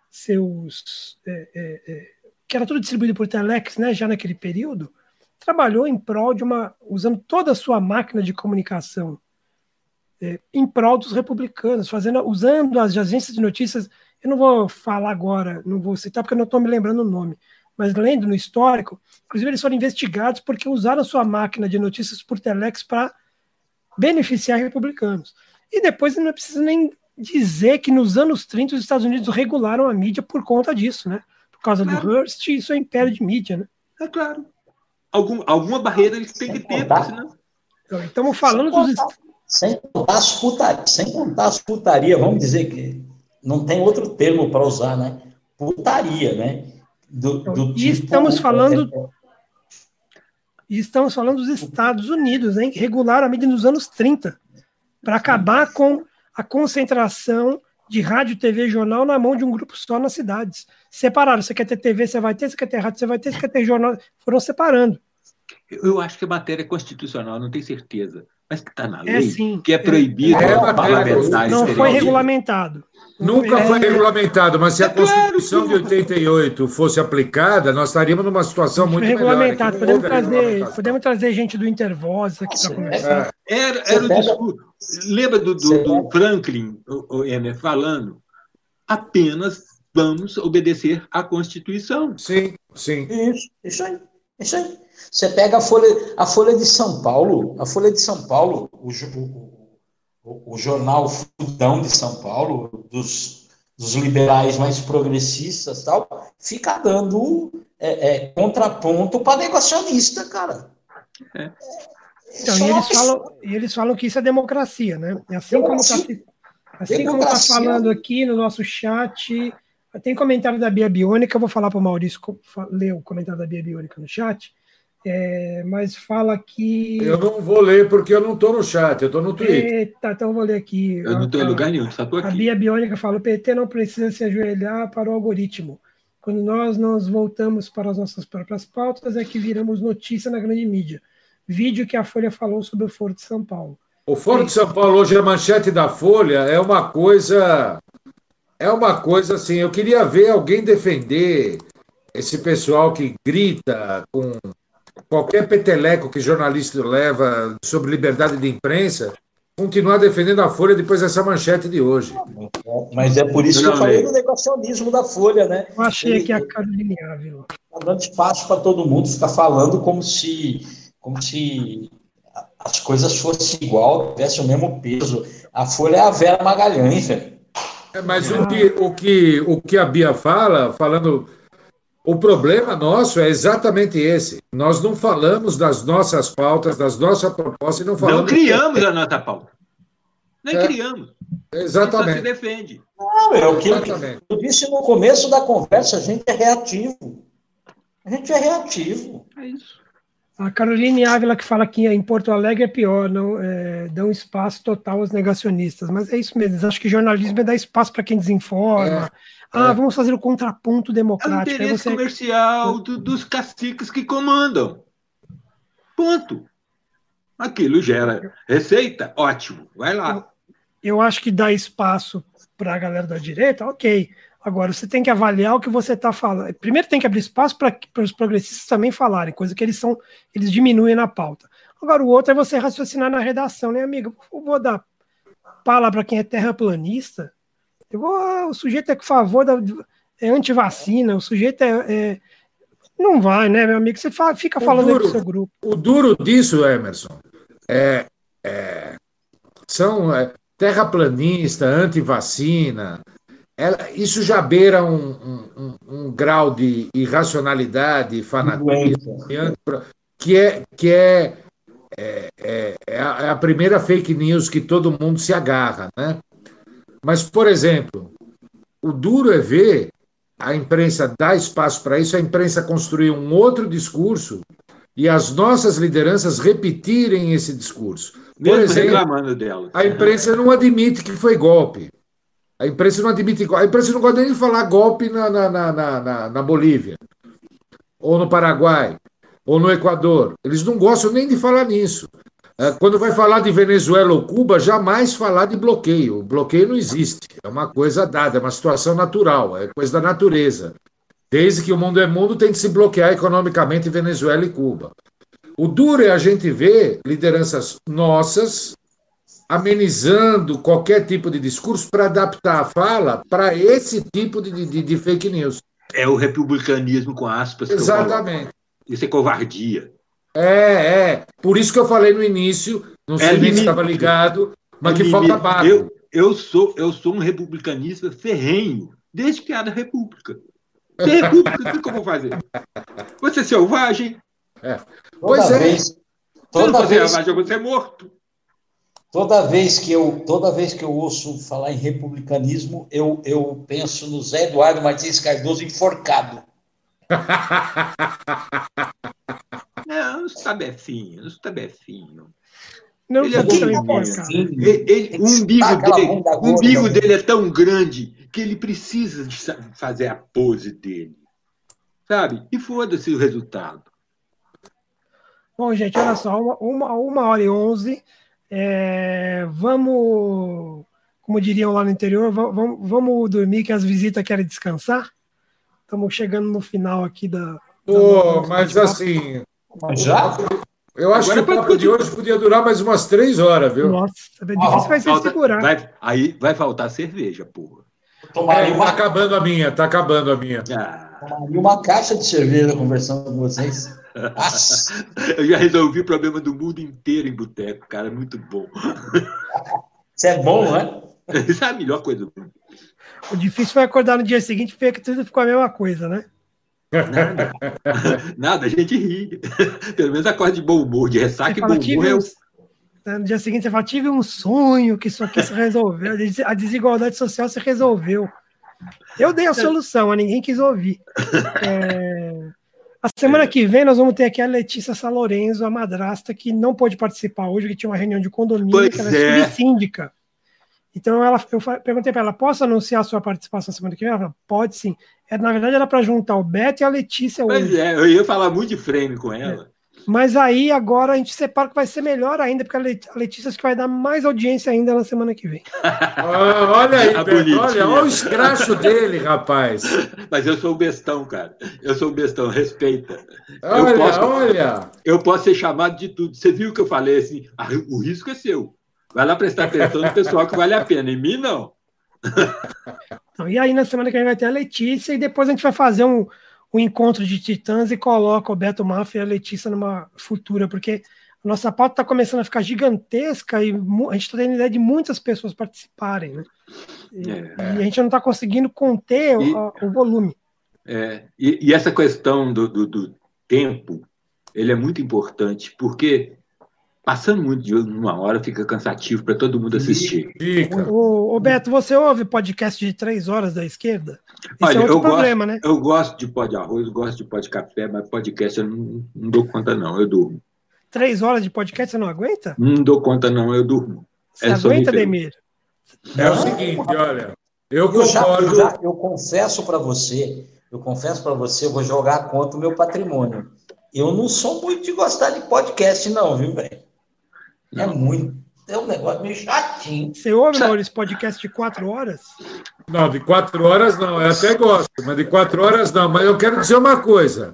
seus é, é, é que era tudo distribuído por telex, né, já naquele período, trabalhou em prol de uma. usando toda a sua máquina de comunicação é, em prol dos republicanos, fazendo, usando as agências de notícias. Eu não vou falar agora, não vou citar porque eu não estou me lembrando o nome, mas lendo no histórico, inclusive eles foram investigados porque usaram sua máquina de notícias por telex para beneficiar republicanos. E depois não precisa nem dizer que nos anos 30 os Estados Unidos regularam a mídia por conta disso, né? Por causa claro. do Hearst e seu império de mídia, né? É claro. Algum, alguma barreira eles têm que ter, senão... Então, estamos falando dos, sem contar as putarias, sem contar as putaria, vamos dizer que não tem outro termo para usar, né? Putaria, né? Do, do e tipo, estamos falando e estamos falando dos Estados Unidos, hein? Que regularam a mídia nos anos 30 para acabar com a concentração de rádio, TV, jornal na mão de um grupo só nas cidades. Separaram. Você quer ter TV, você vai ter. Você quer ter rádio, você vai ter. Você quer ter jornal. Foram separando. Eu acho que a matéria é constitucional, não tenho certeza mas que está na é, lei, sim. que é proibido é, parlamentar. Não foi regulamentado. Nunca é, foi regulamentado, mas se a Constituição de 88 fosse aplicada, nós estaríamos numa situação muito regulamentado. melhor. Podemos trazer, podemos trazer gente do Intervoz aqui para conversar. Era, era o discurso. Lembra do, do, do Franklin, o, o Emer, falando? Apenas vamos obedecer à Constituição. Sim, sim. Isso, isso aí. Isso aí. Você pega a Folha, a Folha de São Paulo, a Folha de São Paulo, o, o, o jornal Fudão de São Paulo, dos, dos liberais mais progressistas tal, fica dando é, é contraponto para negacionista, cara. É. Então, e eles, falam, e eles falam que isso é democracia, né? Assim como está assim como tá falando aqui no nosso chat, tem comentário da Bia Biônica, eu vou falar para o Maurício ler o comentário da Bia Biônica no chat, é, mas fala que. Eu não vou ler porque eu não estou no chat, eu estou no Twitter. Eita, então eu vou ler aqui. Eu não estou em lugar nenhum, só estou aqui. A Bia Biônica fala: o PT não precisa se ajoelhar para o algoritmo. Quando nós nos voltamos para as nossas próprias pautas, é que viramos notícia na grande mídia. Vídeo que a Folha falou sobre o Foro de São Paulo. O Foro de São Paulo, hoje, a manchete da Folha é uma coisa. É uma coisa assim. Eu queria ver alguém defender esse pessoal que grita com qualquer peteleco que jornalista leva sobre liberdade de imprensa continuar defendendo a Folha depois dessa manchete de hoje. Mas é por isso que eu falei do negacionismo da Folha, né? Eu achei Ele, que a Carolina Ávila. Está dando espaço para todo mundo ficar falando como se, como se as coisas fossem igual, tivesse o mesmo peso. A Folha é a Vera Magalhães, velho. É, mas o, que, o, que, o que a Bia fala, falando. O problema nosso é exatamente esse. Nós não falamos das nossas pautas, das nossas propostas e não falamos. Não criamos a nossa pauta. Nem é, criamos. Exatamente. Só se defende. Não, é o que eu disse no começo da conversa, a gente é reativo. A gente é reativo. É isso. A Caroline Ávila que fala que em Porto Alegre é pior, não é, dão espaço total aos negacionistas. Mas é isso mesmo. Acho que jornalismo é dar espaço para quem desinforma. É, ah, é. vamos fazer o contraponto democrático. É o interesse você... comercial do, dos caciques que comandam. Ponto. Aquilo gera receita, ótimo. Vai lá. Eu, eu acho que dá espaço para a galera da direita, ok. Agora, você tem que avaliar o que você está falando. Primeiro tem que abrir espaço para os progressistas também falarem, coisa que eles são, eles diminuem na pauta. Agora, o outro é você raciocinar na redação, né, amigo? Eu vou dar palavra para quem é terraplanista. Eu vou, ah, o sujeito é a favor da é antivacina, o sujeito é, é, não vai, né, meu amigo? Você fala, fica falando duro, do seu grupo. O duro disso, Emerson, é, é são é, terraplanista, antivacina, ela, isso já beira um, um, um, grau de irracionalidade, fanatismo, que é, que é, é, é, é, a, é a primeira fake news que todo mundo se agarra. Né? Mas, por exemplo, o duro é ver a imprensa dar espaço para isso, a imprensa construir um outro discurso e as nossas lideranças repetirem esse discurso. Por Mesmo exemplo. A imprensa não admite que foi golpe. A imprensa não admite. A imprensa não gosta nem de falar golpe na, na, na, na, na Bolívia, ou no Paraguai, ou no Equador. Eles não gostam nem de falar nisso. É, quando vai falar de Venezuela ou Cuba, jamais falar de bloqueio. O bloqueio não existe. É uma coisa dada, é uma situação natural, é coisa da natureza. Desde que o mundo é mundo, tem que se bloquear economicamente Venezuela e Cuba. O duro é a gente ver lideranças nossas amenizando qualquer tipo de discurso para adaptar a fala para esse tipo de, de, de, fake news. É o republicanismo com aspas. Exatamente. Isso é covardia. É, é. Por isso que eu falei no início, não sei é se estava ligado, mas é que falta barco. Eu, eu, sou, eu sou um republicanista ferrenho, desde que era república. Tem república, o que eu vou fazer? Você é selvagem. É. Pois toda é. Vez, toda Se não vez... selvagem, eu vou ser morto. Toda vez que eu, toda vez que eu ouço falar em republicanismo, eu, eu penso no Zé Eduardo Martins Cardoso enforcado. Não, os tabefinhos, os tabefinhos. Não, ele é ele, ele, o umbigo, dele, o umbigo dele é tão grande que ele precisa de fazer a pose dele. Sabe? E foda-se o resultado. Bom, gente, olha só, uma, uma, uma hora e onze. É, vamos, como diriam lá no interior, vamos, vamos dormir que as visitas querem descansar. Estamos chegando no final aqui da. Pô, mas assim. Já? Eu acho Agora que o papo de hoje podia durar mais umas três horas, viu? Nossa, é difícil vai ser segurar. Vai, aí vai faltar cerveja, porra. Tomaria é, uma... Tá acabando a minha, tá acabando a minha. Ah. Tomaria uma caixa de cerveja conversando com vocês. Eu já resolvi o problema do mundo inteiro em boteco, cara, muito bom. Isso é bom, né? Isso é a melhor coisa do mundo. O difícil foi acordar no dia seguinte e ver que tudo ficou a mesma coisa, né? Nada. Nada, a gente ri. Pelo menos acorda de bom humor, de ressaca e bom humor. Eu... No dia seguinte você fala, tive um sonho que isso aqui se resolveu, a desigualdade social se resolveu. Eu dei a solução, a ninguém quis ouvir. É... A semana que vem nós vamos ter aqui a Letícia Salorenzo, a madrasta, que não pôde participar hoje, que tinha uma reunião de condomínio, pois que ela é, é. síndica. Então ela, eu perguntei para ela, posso anunciar a sua participação semana que vem? Ela falou, pode sim. É, na verdade, era para juntar o Beto e a Letícia hoje. Pois é, eu ia falar muito de frame com ela. Mas aí agora a gente separa que vai ser melhor ainda, porque a Letícia acho que vai dar mais audiência ainda na semana que vem. Ah, olha aí, Beto, olha, olha o escracho dele, rapaz. Mas eu sou o bestão, cara. Eu sou o bestão, respeita. Olha, eu posso, olha. Eu posso ser chamado de tudo. Você viu que eu falei assim? Ah, o risco é seu. Vai lá prestar atenção no pessoal que vale a pena. Em mim, não. Então, e aí, na semana que vem, vai ter a Letícia, e depois a gente vai fazer um, um encontro de titãs e coloca o Beto Mafia e a Letícia numa futura, porque a nossa pauta está começando a ficar gigantesca e a gente está tendo ideia de muitas pessoas participarem, né? E, é. e a gente não está conseguindo conter e, o, o, volume. É, e, e, essa questão do, do, do tempo, ele é muito importante, porque passando muito de uma hora fica cansativo para todo mundo assistir. O, o, Beto, você ouve podcast de três horas da esquerda? Isso é Olha, é outro eu problema, gosto, né? Eu gosto de pó de arroz, gosto de pó de café, mas podcast eu não, não dou conta, não, eu durmo. Três horas de podcast você não aguenta? Não dou conta, não, eu durmo. Você é aguenta, Demir? É o seguinte, olha, eu concordo. Eu, já, eu confesso para você, eu confesso para você, eu vou jogar contra o meu patrimônio. Eu não sou muito de gostar de podcast, não, viu, velho? É muito. É um negócio meio chatinho. Você ouve, Maurício, podcast de quatro horas? Não, de quatro horas não. Eu até gosto, mas de quatro horas não. Mas eu quero dizer uma coisa.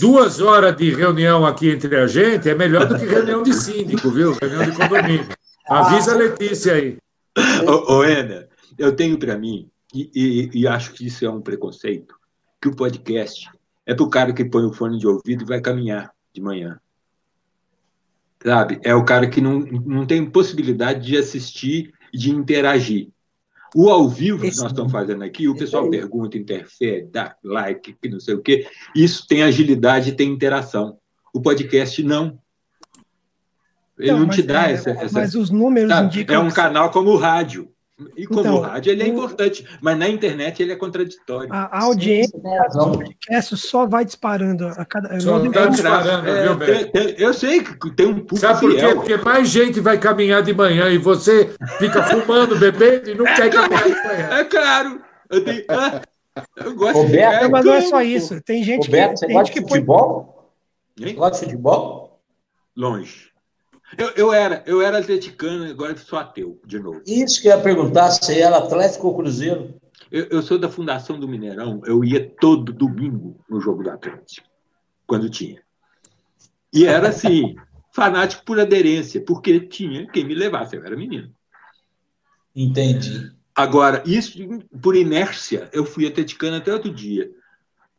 Duas horas de reunião aqui entre a gente é melhor do que reunião de síndico, viu? Reunião de condomínio. Avisa a Letícia aí. Ô, ô Ena, eu tenho para mim, e, e, e acho que isso é um preconceito, que o podcast é para o cara que põe o fone de ouvido e vai caminhar de manhã sabe? É o cara que não, não tem possibilidade de assistir e de interagir. O ao vivo que nós estamos fazendo aqui, o pessoal pergunta, interfere, dá like, que não sei o quê. Isso tem agilidade e tem interação. O podcast não. Ele não, não te dá é, essa, essa, Mas os números sabe? indicam. É um canal como o rádio. E como então, rádio ele é importante, mas na internet ele é contraditório. A, audiência do podcast só vai disparando a cada. Só está disparando, é, viu, tem, tem, Eu sei que tem um público. Sabe por quê? Porque mais gente vai caminhar de manhã e você fica fumando, bebendo e não é quer claro, caminhar de manhã. É claro. Eu, tenho, ah, eu gosto Roberto, de. Mas não é só isso. Tem gente Roberto, que. Você tem gosta de futebol? Põe... Gosta de futebol? Longe. Eu, eu, era, eu era atleticano, agora sou ateu, de novo. Isso que eu ia perguntar, se era Atlético ou Cruzeiro? Eu, eu, sou da Fundação do Mineirão, eu ia todo domingo no jogo do Atlético, quando tinha. E era assim, fanático por aderência, porque tinha quem me levasse, eu era menino. Entendi. Agora, isso por inércia, eu fui atleticano até outro dia.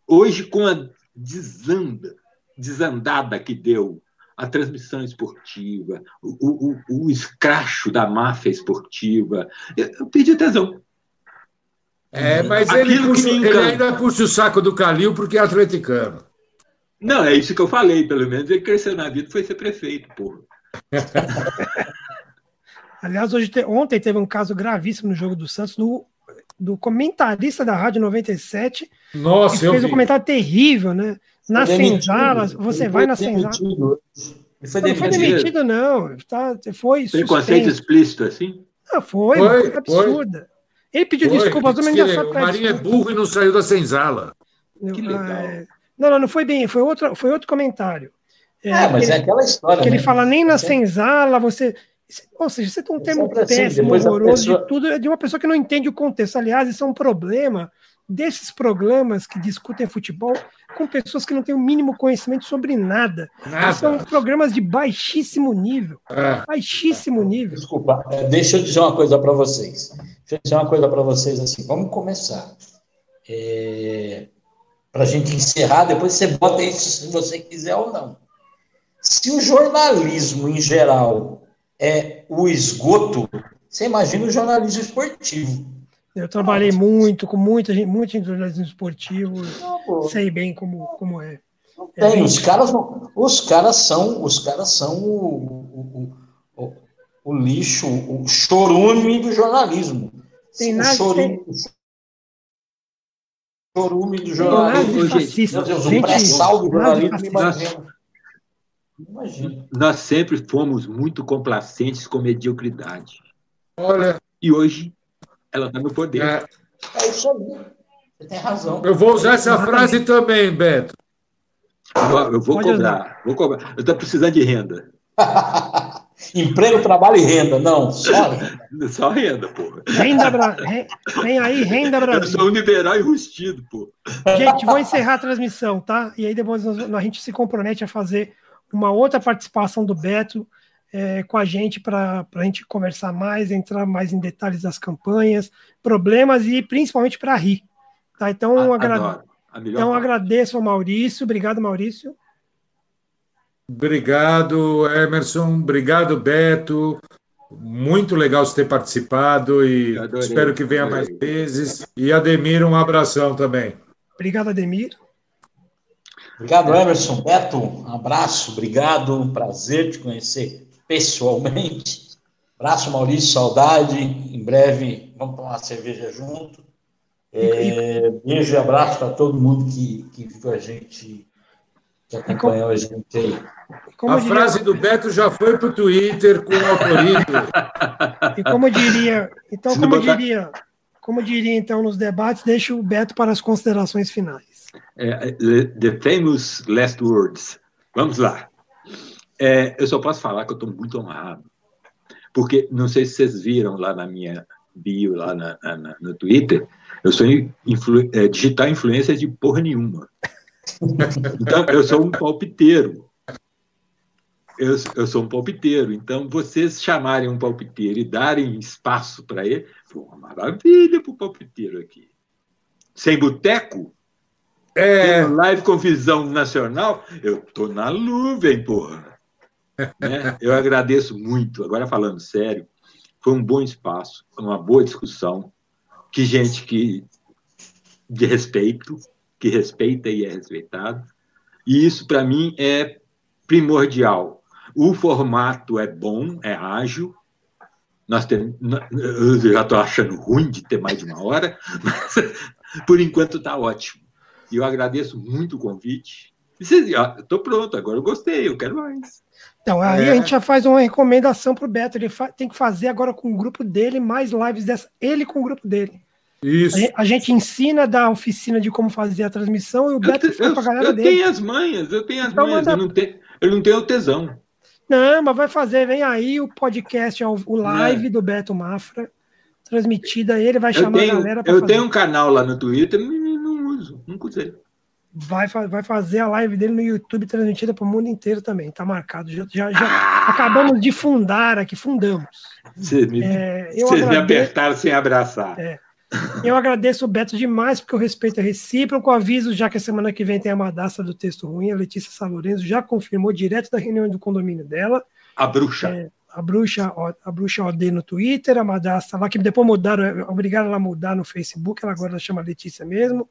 Hoje, com a desanda, desandada que deu a transmissão esportiva, o, o, o escracho da máfia esportiva. Eu perdi a tesão. É, mas ele, puxa, ele, ainda puxa o saco do Calil porque é atleticano. Não, é isso que eu falei, pelo menos ele cresceu na vida foi ser prefeito, porra. Aliás, hoje, ontem teve um caso gravíssimo no jogo do Santos, do, do comentarista da Rádio 97. Nossa, que fez um comentário terrível, né? Na senzala, você vai na senzala. Ele foi demitido. Não foi demitido, não. Tá, foi Preconceito explícito, assim? Não, foi, foi absurda. Foi. Ele pediu foi. desculpas do O Marinho é burro e não saiu da senzala. Que legal. Ah, não, não, não foi bem, foi outro, foi outro comentário. É, é mas ele, é aquela história. Que né? ele fala nem na senzala, você. Ou seja, você tem um termo assim, péssimo, horroroso pessoa... de tudo, é de uma pessoa que não entende o contexto. Aliás, isso é um problema desses programas que discutem futebol com pessoas que não têm o mínimo conhecimento sobre nada. nada. São programas de baixíssimo nível. É. Baixíssimo nível. Desculpa, é, deixa eu dizer uma coisa para vocês. Deixa eu dizer uma coisa para vocês assim. Vamos começar. É... Para a gente encerrar, depois você bota isso se você quiser ou não. Se o jornalismo em geral é o esgoto, você imagina o jornalismo esportivo. Eu trabalhei muito, com muita gente, muito em jornalismo esportivo, sei bem como, como é. é tem, os caras, os caras são, os caras são o, o, o, o lixo, o chorume do jornalismo. Tem nada, chorume, tem... chorume do jornalismo. Fascista. Meu Deus, o pré-sal do jornalismo, imagina. Imagina. Nós sempre fomos muito complacentes com mediocridade. Olha. E hoje ela está no poder. É. é isso aí. Você tem razão. Eu vou usar essa frase também, Beto. Eu vou Pode cobrar, vou cobrar. Eu estou precisando de renda. Emprego, trabalho e renda, não, só renda. Só renda, porra. Renda, Bra... Vem aí, renda Brasil. Eu sou um liberal enrustido, pô. Gente, vou encerrar a transmissão, tá? E aí depois a gente se compromete a fazer uma outra participação do Beto é, com a gente para a gente conversar mais, entrar mais em detalhes das campanhas, problemas e principalmente para rir. Tá? Então, agra... então agradeço ao Maurício. Obrigado, Maurício. Obrigado, Emerson. Obrigado, Beto. Muito legal você ter participado e adorei, espero que venha adorei. mais vezes. E Ademir, um abração também. Obrigado, Ademir. Obrigado, Emerson. Beto, um abraço, obrigado. Prazer te conhecer pessoalmente. Abraço, Maurício, saudade. Em breve vamos tomar uma cerveja junto. É, beijo e abraço para todo mundo que, que viu a gente, que acompanhou a gente aí. Como a diria... frase do Beto já foi para o Twitter com o algoritmo. E como diria, então, como diria, como diria então nos debates, deixa o Beto para as considerações finais. É, the famous last words. Vamos lá. É, eu só posso falar que eu estou muito honrado, porque não sei se vocês viram lá na minha bio, lá na, na, no Twitter, eu sou influ, é, digital influência de porra nenhuma. Então, eu sou um palpiteiro. Eu, eu sou um palpiteiro. Então, vocês chamarem um palpiteiro e darem espaço para ele, foi uma maravilha para o palpiteiro aqui. Sem boteco, é... live com visão nacional, eu tô na nuvem, porra. Né? Eu agradeço muito. Agora, falando sério, foi um bom espaço, uma boa discussão. Que gente que de respeito, que respeita e é respeitado. E isso, para mim, é primordial. O formato é bom, é ágil. Nós temos, eu já estou achando ruim de ter mais de uma hora, mas por enquanto está ótimo. E eu agradeço muito o convite. Estou pronto, agora eu gostei, eu quero mais. Então, aí é. a gente já faz uma recomendação para o Beto. Ele tem que fazer agora com o grupo dele mais lives dessa. Ele com o grupo dele. Isso. A gente ensina da oficina de como fazer a transmissão e o Beto fica para a galera eu dele. Eu tenho as manhas, eu tenho as então, manhas. Manda... Eu, não tenho, eu não tenho o tesão. Não, mas vai fazer. Vem aí o podcast, o live é. do Beto Mafra, transmitida. Ele vai chamar tenho, a galera para Eu fazer. tenho um canal lá no Twitter, não, não uso, nunca usei vai, vai fazer a live dele no YouTube transmitida para o mundo inteiro também. Tá marcado. Já, já, já acabamos de fundar aqui, fundamos. Vocês me, é, me apertaram sem abraçar. É, eu agradeço o Beto demais, porque o respeito é recíproco. Aviso já que a semana que vem tem a Madassa do texto ruim. A Letícia Salorenzo já confirmou direto da reunião do condomínio dela. A bruxa. É, a bruxa, a bruxa OD no Twitter, a Madassa lá, que depois mudaram, obrigaram ela a mudar no Facebook, ela agora chama Letícia mesmo.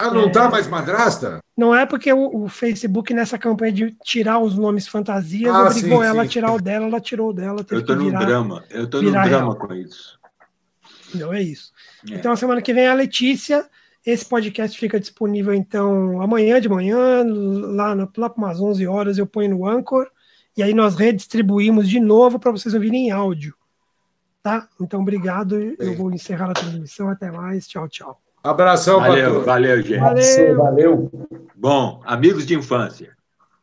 Ah, não tá mais madrasta? Não é porque o, o, Facebook, nessa campanha de tirar os nomes fantasias, ah, obrigou sim, ela sim. a tirar o dela, ela tirou o dela. Eu tô num drama, eu tô num drama real. com isso. Não, é isso. É. Então, semana que vem a Letícia. Esse podcast fica disponível, então, amanhã de manhã, lá, no, lá umas 11 horas, eu ponho no Anchor. E aí nós redistribuímos de novo para vocês ouvirem em áudio. Tá? Então, obrigado. Eu vou encerrar a transmissão. Até mais. Tchau, tchau. Abração, Valeu, valeu, gente. Valeu. valeu. Bom, amigos de infância.